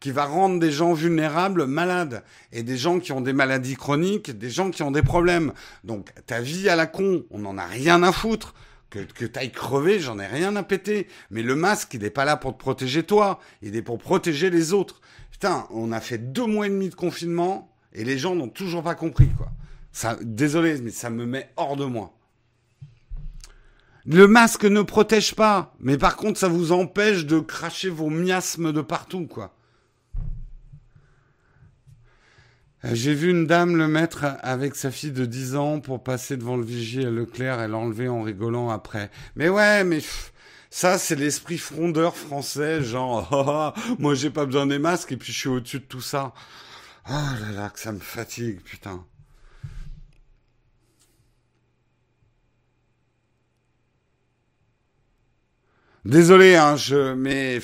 qui va rendre des gens vulnérables malades et des gens qui ont des maladies chroniques, des gens qui ont des problèmes. Donc ta vie à la con, on n'en a rien à foutre. Que, que t'ailles crever, j'en ai rien à péter. Mais le masque, il n'est pas là pour te protéger toi, il est pour protéger les autres. Putain, on a fait deux mois et demi de confinement et les gens n'ont toujours pas compris, quoi. Ça, désolé, mais ça me met hors de moi. Le masque ne protège pas, mais par contre, ça vous empêche de cracher vos miasmes de partout, quoi. Euh, j'ai vu une dame le mettre avec sa fille de 10 ans pour passer devant le vigie à Leclerc et l'enlever en rigolant après. Mais ouais, mais ça, c'est l'esprit frondeur français, genre, oh, oh, moi j'ai pas besoin des masques et puis je suis au-dessus de tout ça. Oh là là, que ça me fatigue, putain. Désolé, hein, je, mais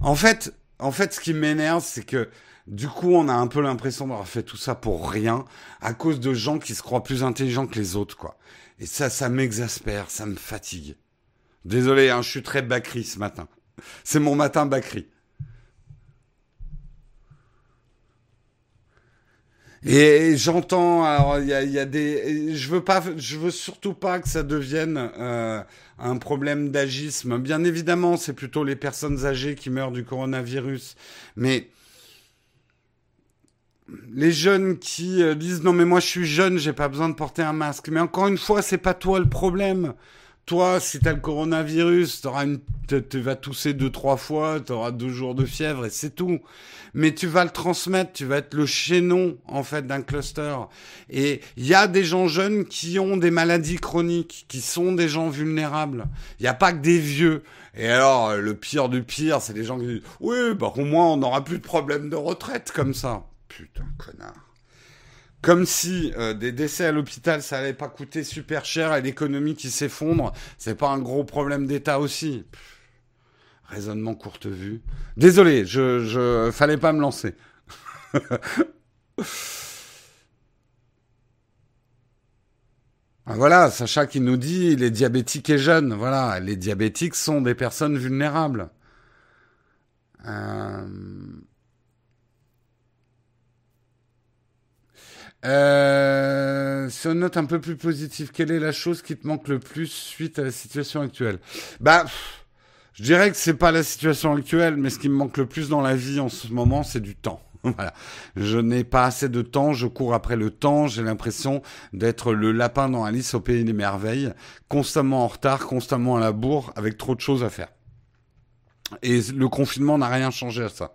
en fait, en fait, ce qui m'énerve, c'est que du coup, on a un peu l'impression d'avoir fait tout ça pour rien, à cause de gens qui se croient plus intelligents que les autres, quoi. Et ça, ça m'exaspère, ça me fatigue. Désolé, hein, je suis très bacri ce matin. C'est mon matin bacri. Et j'entends, alors il y a, des, je veux pas, je veux surtout pas que ça devienne euh, un problème d'agisme. Bien évidemment, c'est plutôt les personnes âgées qui meurent du coronavirus, mais les jeunes qui euh, disent non mais moi je suis jeune, j'ai pas besoin de porter un masque. Mais encore une fois, c'est pas toi le problème. Toi, si t'as le coronavirus, t'auras une, tu vas tousser deux trois fois, t'auras deux jours de fièvre et c'est tout. Mais tu vas le transmettre, tu vas être le chaînon en fait d'un cluster. Et il y a des gens jeunes qui ont des maladies chroniques, qui sont des gens vulnérables. Il n'y a pas que des vieux. Et alors, le pire du pire, c'est les gens qui disent oui, bah au moins on n'aura plus de problème de retraite comme ça. Putain, connard. Comme si euh, des décès à l'hôpital, ça allait pas coûter super cher et l'économie qui s'effondre, c'est pas un gros problème d'État aussi. raisonnement courte vue. Désolé, je, je fallait pas me lancer. Ah, voilà, Sacha qui nous dit les diabétiques et jeunes. Voilà, les diabétiques sont des personnes vulnérables. Euh... Euh, sur une note un peu plus positive, quelle est la chose qui te manque le plus suite à la situation actuelle? Bah, je dirais que c'est pas la situation actuelle, mais ce qui me manque le plus dans la vie en ce moment, c'est du temps. Voilà. Je n'ai pas assez de temps, je cours après le temps, j'ai l'impression d'être le lapin dans Alice au pays des merveilles, constamment en retard, constamment à la bourre, avec trop de choses à faire. Et le confinement n'a rien changé à ça.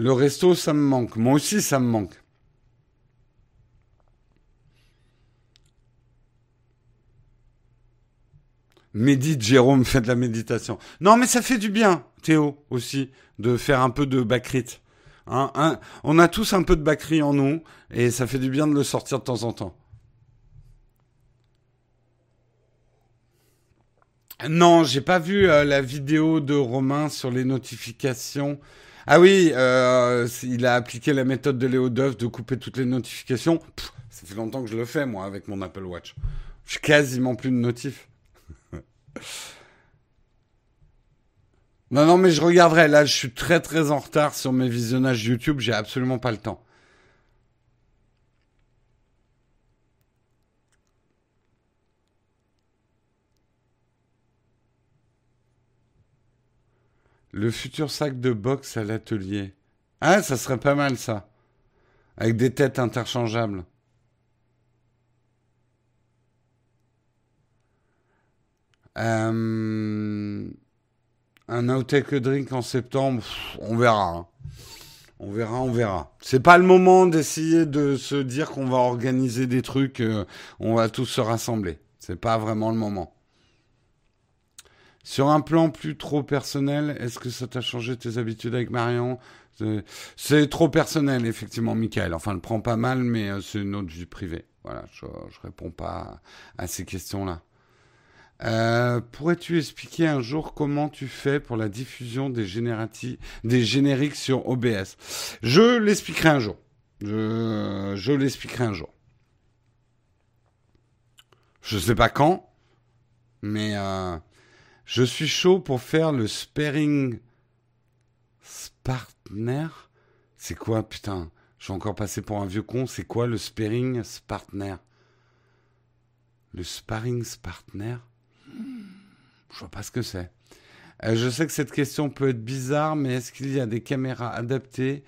Le resto, ça me manque. Moi aussi, ça me manque. Médite, Jérôme, fait de la méditation. Non, mais ça fait du bien, Théo, aussi, de faire un peu de bakrit. Hein, on a tous un peu de bakri en nous, et ça fait du bien de le sortir de temps en temps. Non, j'ai pas vu euh, la vidéo de Romain sur les notifications. Ah oui, euh, il a appliqué la méthode de Léo Duff de couper toutes les notifications. ça fait longtemps que je le fais, moi, avec mon Apple Watch. Suis quasiment plus de notifs. non, non, mais je regarderai. Là, je suis très, très en retard sur mes visionnages YouTube. J'ai absolument pas le temps. Le futur sac de boxe à l'atelier. Ah, ça serait pas mal ça. Avec des têtes interchangeables. Euh, un outtake drink en septembre, on verra. Hein. On verra, on verra. C'est pas le moment d'essayer de se dire qu'on va organiser des trucs, euh, on va tous se rassembler. C'est pas vraiment le moment. Sur un plan plus trop personnel, est-ce que ça t'a changé tes habitudes avec Marion? C'est trop personnel, effectivement, Michael. Enfin, le prend pas mal, mais euh, c'est une autre vie privée. Voilà, je, je réponds pas à ces questions-là. Euh, pourrais-tu expliquer un jour comment tu fais pour la diffusion des, des génériques sur OBS Je l'expliquerai un jour. Je, l'expliquerai un jour. Je sais pas quand, mais euh, je suis chaud pour faire le sparring partner. C'est quoi, putain? Je suis encore passé pour un vieux con. C'est quoi le sparring partner? Le sparring partner? Je vois pas ce que c'est. Euh, je sais que cette question peut être bizarre, mais est-ce qu'il y a des caméras adaptées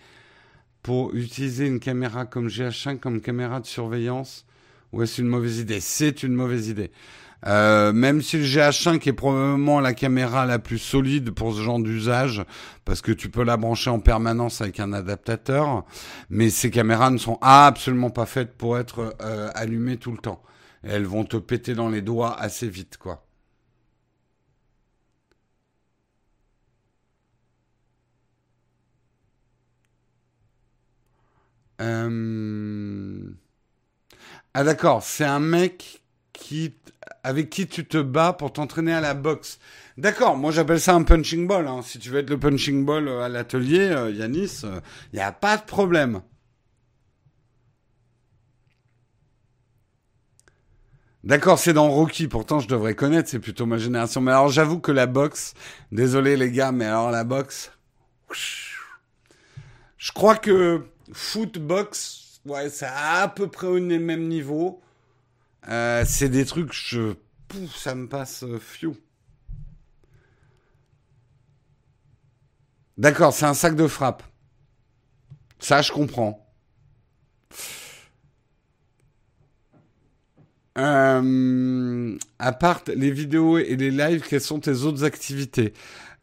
pour utiliser une caméra comme GH5 comme caméra de surveillance? Ou est-ce une mauvaise idée? C'est une mauvaise idée. Euh, même si le GH5 est probablement la caméra la plus solide pour ce genre d'usage, parce que tu peux la brancher en permanence avec un adaptateur, mais ces caméras ne sont absolument pas faites pour être euh, allumées tout le temps. elles vont te péter dans les doigts assez vite, quoi. Euh, ah d'accord, c'est un mec qui avec qui tu te bats pour t'entraîner à la boxe. D'accord, moi j'appelle ça un punching ball. Hein. Si tu veux être le punching ball euh, à l'atelier, euh, Yanis, il n'y a pas de problème. D'accord, c'est dans Rocky, pourtant je devrais connaître, c'est plutôt ma génération. Mais alors j'avoue que la boxe, désolé les gars, mais alors la boxe, je crois que Footbox, ouais, c'est à peu près au même niveau. Euh, c'est des trucs, je, ça me passe euh, D'accord, c'est un sac de frappe. Ça, je comprends. Euh, à part les vidéos et les lives, quelles sont tes autres activités?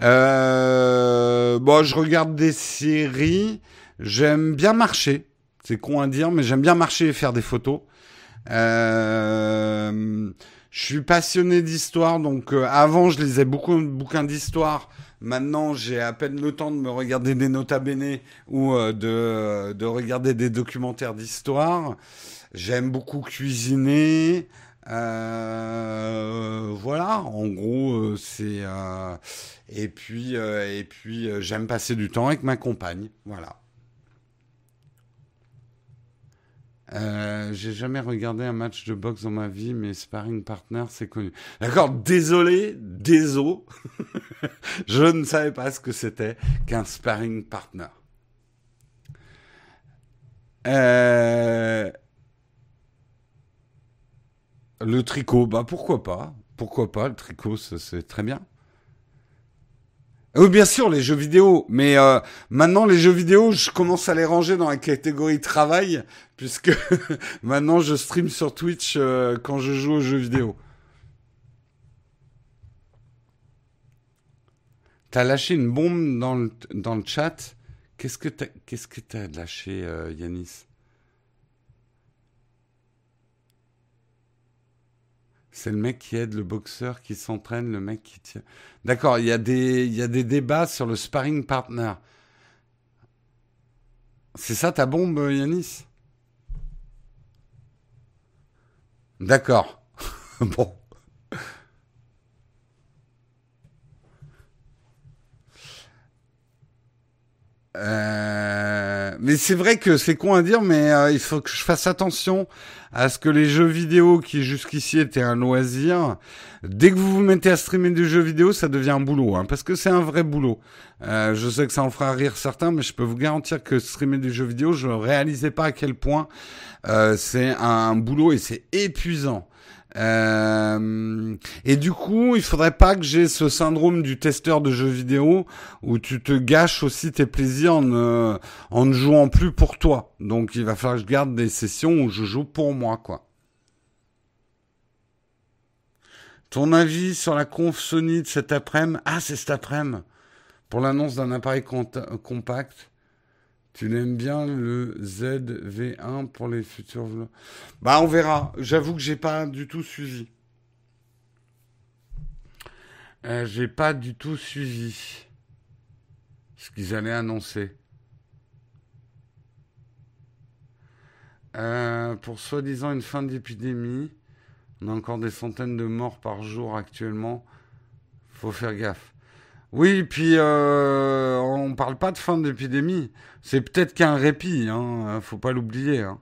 Euh, Bon, je regarde des séries. J'aime bien marcher. C'est con à dire, mais j'aime bien marcher et faire des photos. Euh, je suis passionné d'histoire, donc euh, avant je lisais beaucoup de bouquins d'histoire. Maintenant, j'ai à peine le temps de me regarder des Nota Bene ou euh, de, de regarder des documentaires d'histoire. J'aime beaucoup cuisiner. Euh, voilà, en gros, c'est et puis et puis j'aime passer du temps avec ma compagne. Voilà. Euh, j'ai jamais regardé un match de boxe dans ma vie, mais sparring partner, c'est connu. D'accord, désolé, désolé. je ne savais pas ce que c'était qu'un sparring partner. Euh, le tricot, bah pourquoi pas? Pourquoi pas? Le tricot, c'est très bien. Oui, bien sûr, les jeux vidéo. Mais euh, maintenant, les jeux vidéo, je commence à les ranger dans la catégorie travail, puisque maintenant, je stream sur Twitch euh, quand je joue aux jeux vidéo. T'as lâché une bombe dans le, dans le chat? Qu'est-ce que t'as, qu'est-ce que t'as lâché, euh, Yanis? C'est le mec qui aide le boxeur qui s'entraîne, le mec qui tient. D'accord, il y, a des, débats sur le sparring partner. C'est ça ta bombe, Yanis? D'accord. bon. Euh, mais c'est vrai que c'est con à dire, mais euh, il faut que je fasse attention à ce que les jeux vidéo qui jusqu'ici étaient un loisir, dès que vous vous mettez à streamer des jeux vidéo, ça devient un boulot, hein, parce que c'est un vrai boulot. Euh, je sais que ça en fera rire certains, mais je peux vous garantir que streamer des jeux vidéo, je ne réalisais pas à quel point euh, c'est un boulot et c'est épuisant. Euh, et du coup, il faudrait pas que j'ai ce syndrome du testeur de jeux vidéo où tu te gâches aussi tes plaisirs en ne, en ne jouant plus pour toi. Donc, il va falloir que je garde des sessions où je joue pour moi, quoi. Ton avis sur la conf Sony de cet après-midi? Ah, c'est cet après-midi. Pour l'annonce d'un appareil compact. Tu l'aimes bien le ZV1 pour les futurs vlogs Bah on verra. J'avoue que j'ai pas du tout suivi. Euh, j'ai pas du tout suivi ce qu'ils allaient annoncer. Euh, pour soi-disant une fin d'épidémie, on a encore des centaines de morts par jour actuellement. Faut faire gaffe. Oui, puis euh, on parle pas de fin d'épidémie. C'est peut-être qu'un répit, hein. Faut pas l'oublier. Hein.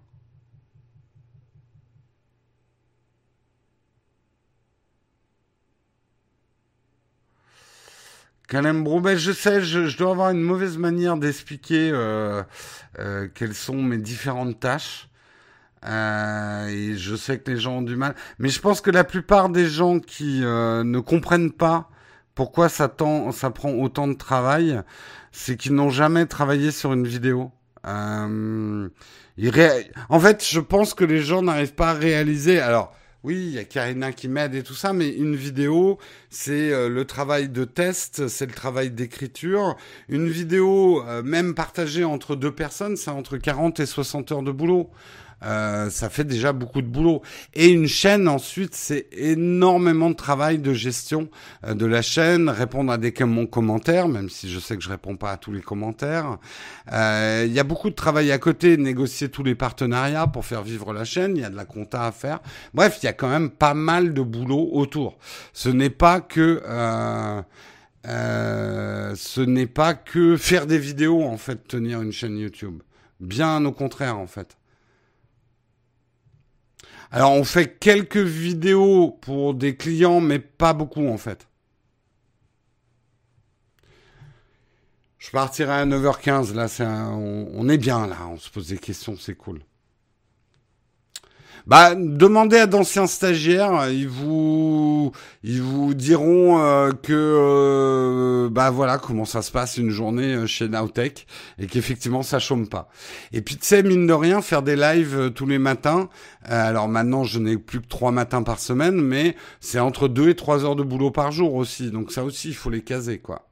Calem Broubet, je sais, je, dois avoir une mauvaise manière d'expliquer euh, euh, quelles sont mes différentes tâches. Euh, et je sais que les gens ont du mal. Mais je pense que la plupart des gens qui ne comprennent pas pourquoi ça, prend autant de travail, c'est qu'ils n'ont jamais travaillé sur une vidéo. En fait, je pense que les gens n'arrivent pas à réaliser. Alors, oui, il y a Karina qui m'aide et tout ça, mais une vidéo, c'est euh, le travail de test, c'est le travail d'écriture. Une vidéo, euh, même partagée entre deux personnes, c'est entre 40 et 60 heures de boulot. Euh, ça fait déjà beaucoup de boulot. Et une chaîne, ensuite, c'est énormément de travail de gestion euh, de la chaîne, répondre à des commentaires, même si je sais que je réponds pas à tous les commentaires. Euh, il y a beaucoup de travail à côté, négocier tous les partenariats pour faire vivre la chaîne. Il y a de la compta à faire. Bref, il y a quand même pas mal de boulot autour. Ce n'est pas que ce n'est pas que faire des vidéos en fait, tenir une chaîne YouTube. Bien au contraire en fait. Alors on fait quelques vidéos pour des clients, mais pas beaucoup en fait. Je partirai à 9h15, là on est bien là, on se pose des questions, c'est cool. Bah, demandez à d'anciens stagiaires, ils vous, ils vous diront euh, que, euh, bah voilà, comment ça se passe une journée euh, chez Nowtech et qu'effectivement ça chôme pas. Et puis tu sais, mine de rien, faire des lives tous les matins. alors maintenant, je n'ai plus que trois matins par semaine, mais c'est entre deux et trois heures de boulot par jour aussi. Donc ça aussi, il faut les caser, quoi.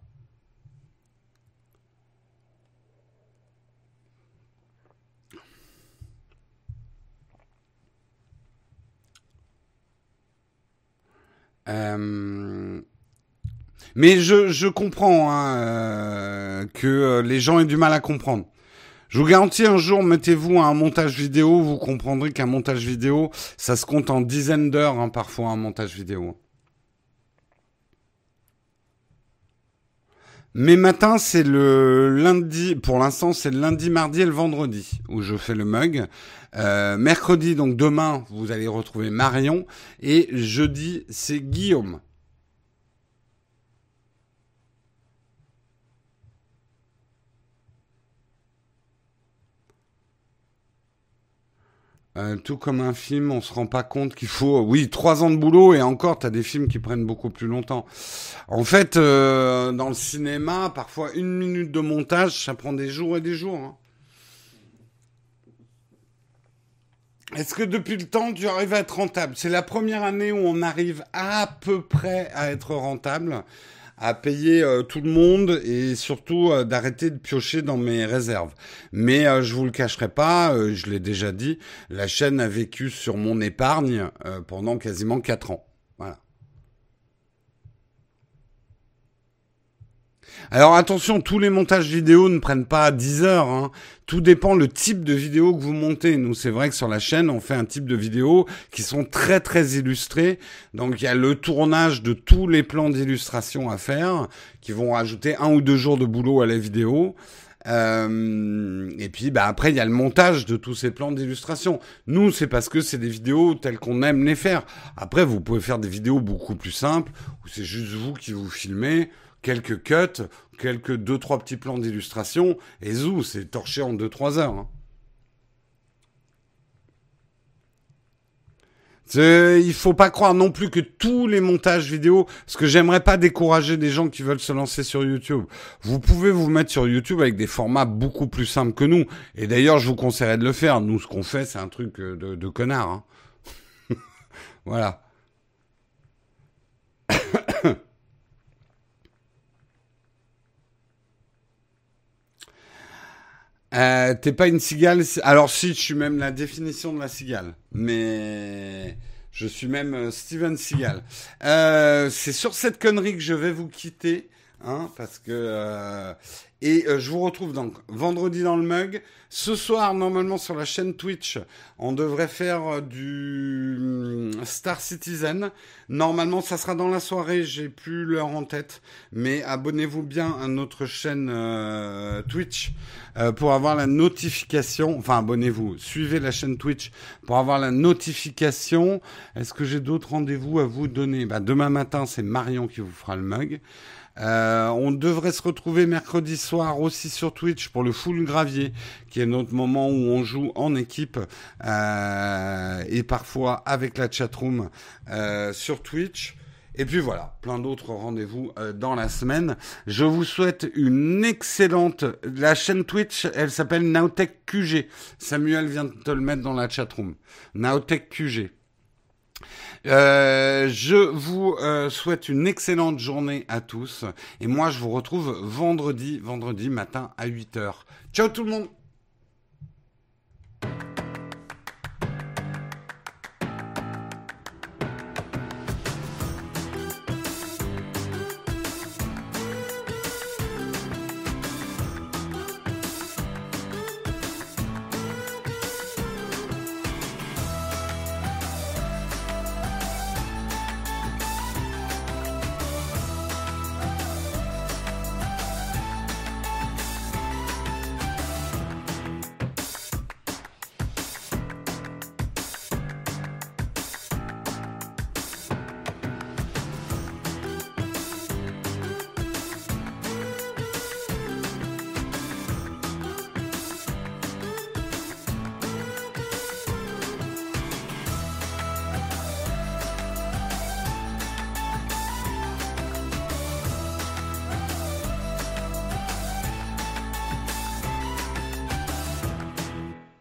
Euh, mais je, je comprends hein, euh, que euh, les gens aient du mal à comprendre. Je vous garantis, un jour, mettez-vous à un montage vidéo, vous comprendrez qu'un montage vidéo, ça se compte en dizaines d'heures, hein, parfois, un montage vidéo. Mes matins, c'est le lundi, pour l'instant, c'est le lundi, mardi et le vendredi où je fais le mug. Euh, mercredi, donc demain, vous allez retrouver Marion. Et jeudi, c'est Guillaume. Euh, tout comme un film, on se rend pas compte qu'il faut, oui, trois ans de boulot et encore, t'as des films qui prennent beaucoup plus longtemps. En fait, euh, dans le cinéma, parfois une minute de montage, ça prend des jours et des jours. Hein. Est-ce que depuis le temps, tu arrives à être rentable? C'est la première année où on arrive à peu près à être rentable à payer euh, tout le monde et surtout euh, d'arrêter de piocher dans mes réserves. Mais euh, je vous le cacherai pas, je l'ai déjà dit, la chaîne a vécu sur mon épargne pendant quasiment 4 ans. Voilà. Alors attention, tous les montages vidéo ne prennent pas 10 heures. Hein. Tout dépend le type de vidéo que vous montez. Nous, c'est vrai que sur la chaîne, on fait un type de vidéo qui sont très très illustrés. Donc il y a le tournage de tous les plans d'illustration à faire, qui vont rajouter un ou deux jours de boulot à la vidéo. Euh, et puis bah, après, il y a le montage de tous ces plans d'illustration. Nous, c'est parce que c'est des vidéos telles qu'on aime les faire. Après, vous pouvez faire des vidéos beaucoup plus simples, où c'est juste vous qui vous filmez quelques cuts, quelques deux trois petits plans d'illustration et zou, c'est torché en deux trois heures. Hein. Il faut pas croire non plus que tous les montages vidéo, parce que j'aimerais pas décourager des gens qui veulent se lancer sur YouTube. Vous pouvez vous mettre sur YouTube avec des formats beaucoup plus simples que nous. Et d'ailleurs, je vous conseillerais de le faire. Nous, ce qu'on fait, c'est un truc de, de connard. Hein. voilà. Euh, T'es pas une cigale Alors si, je suis même la définition de la cigale. Mais je suis même euh, Steven Seagal. Euh, c'est sur cette connerie que je vais vous quitter. Hein, parce que euh, et euh, je vous retrouve donc vendredi dans le mug. Ce soir, normalement sur la chaîne Twitch, on devrait faire euh, du hum, Star Citizen. Normalement, ça sera dans la soirée. J'ai plus l'heure en tête, mais abonnez-vous bien à notre chaîne euh, Twitch pour avoir la notification. Enfin, abonnez-vous, suivez la chaîne Twitch pour avoir la notification. Est-ce que j'ai d'autres rendez-vous à vous donner? Bah, Demain matin, c'est Marion qui vous fera le mug. Euh, on devrait se retrouver mercredi soir aussi sur Twitch pour le full gravier, qui est notre moment où on joue en équipe euh, et parfois avec la chatroom euh, sur Twitch. Et puis voilà, plein d'autres rendez-vous euh, dans la semaine. Je vous souhaite une excellente. La chaîne Twitch, elle s'appelle Nowtech QG. Samuel vient de te le mettre dans la chatroom. Nowtech QG. Euh, je vous euh, souhaite une excellente journée à tous. Et moi, je vous retrouve vendredi, vendredi matin à 8h. Ciao tout le monde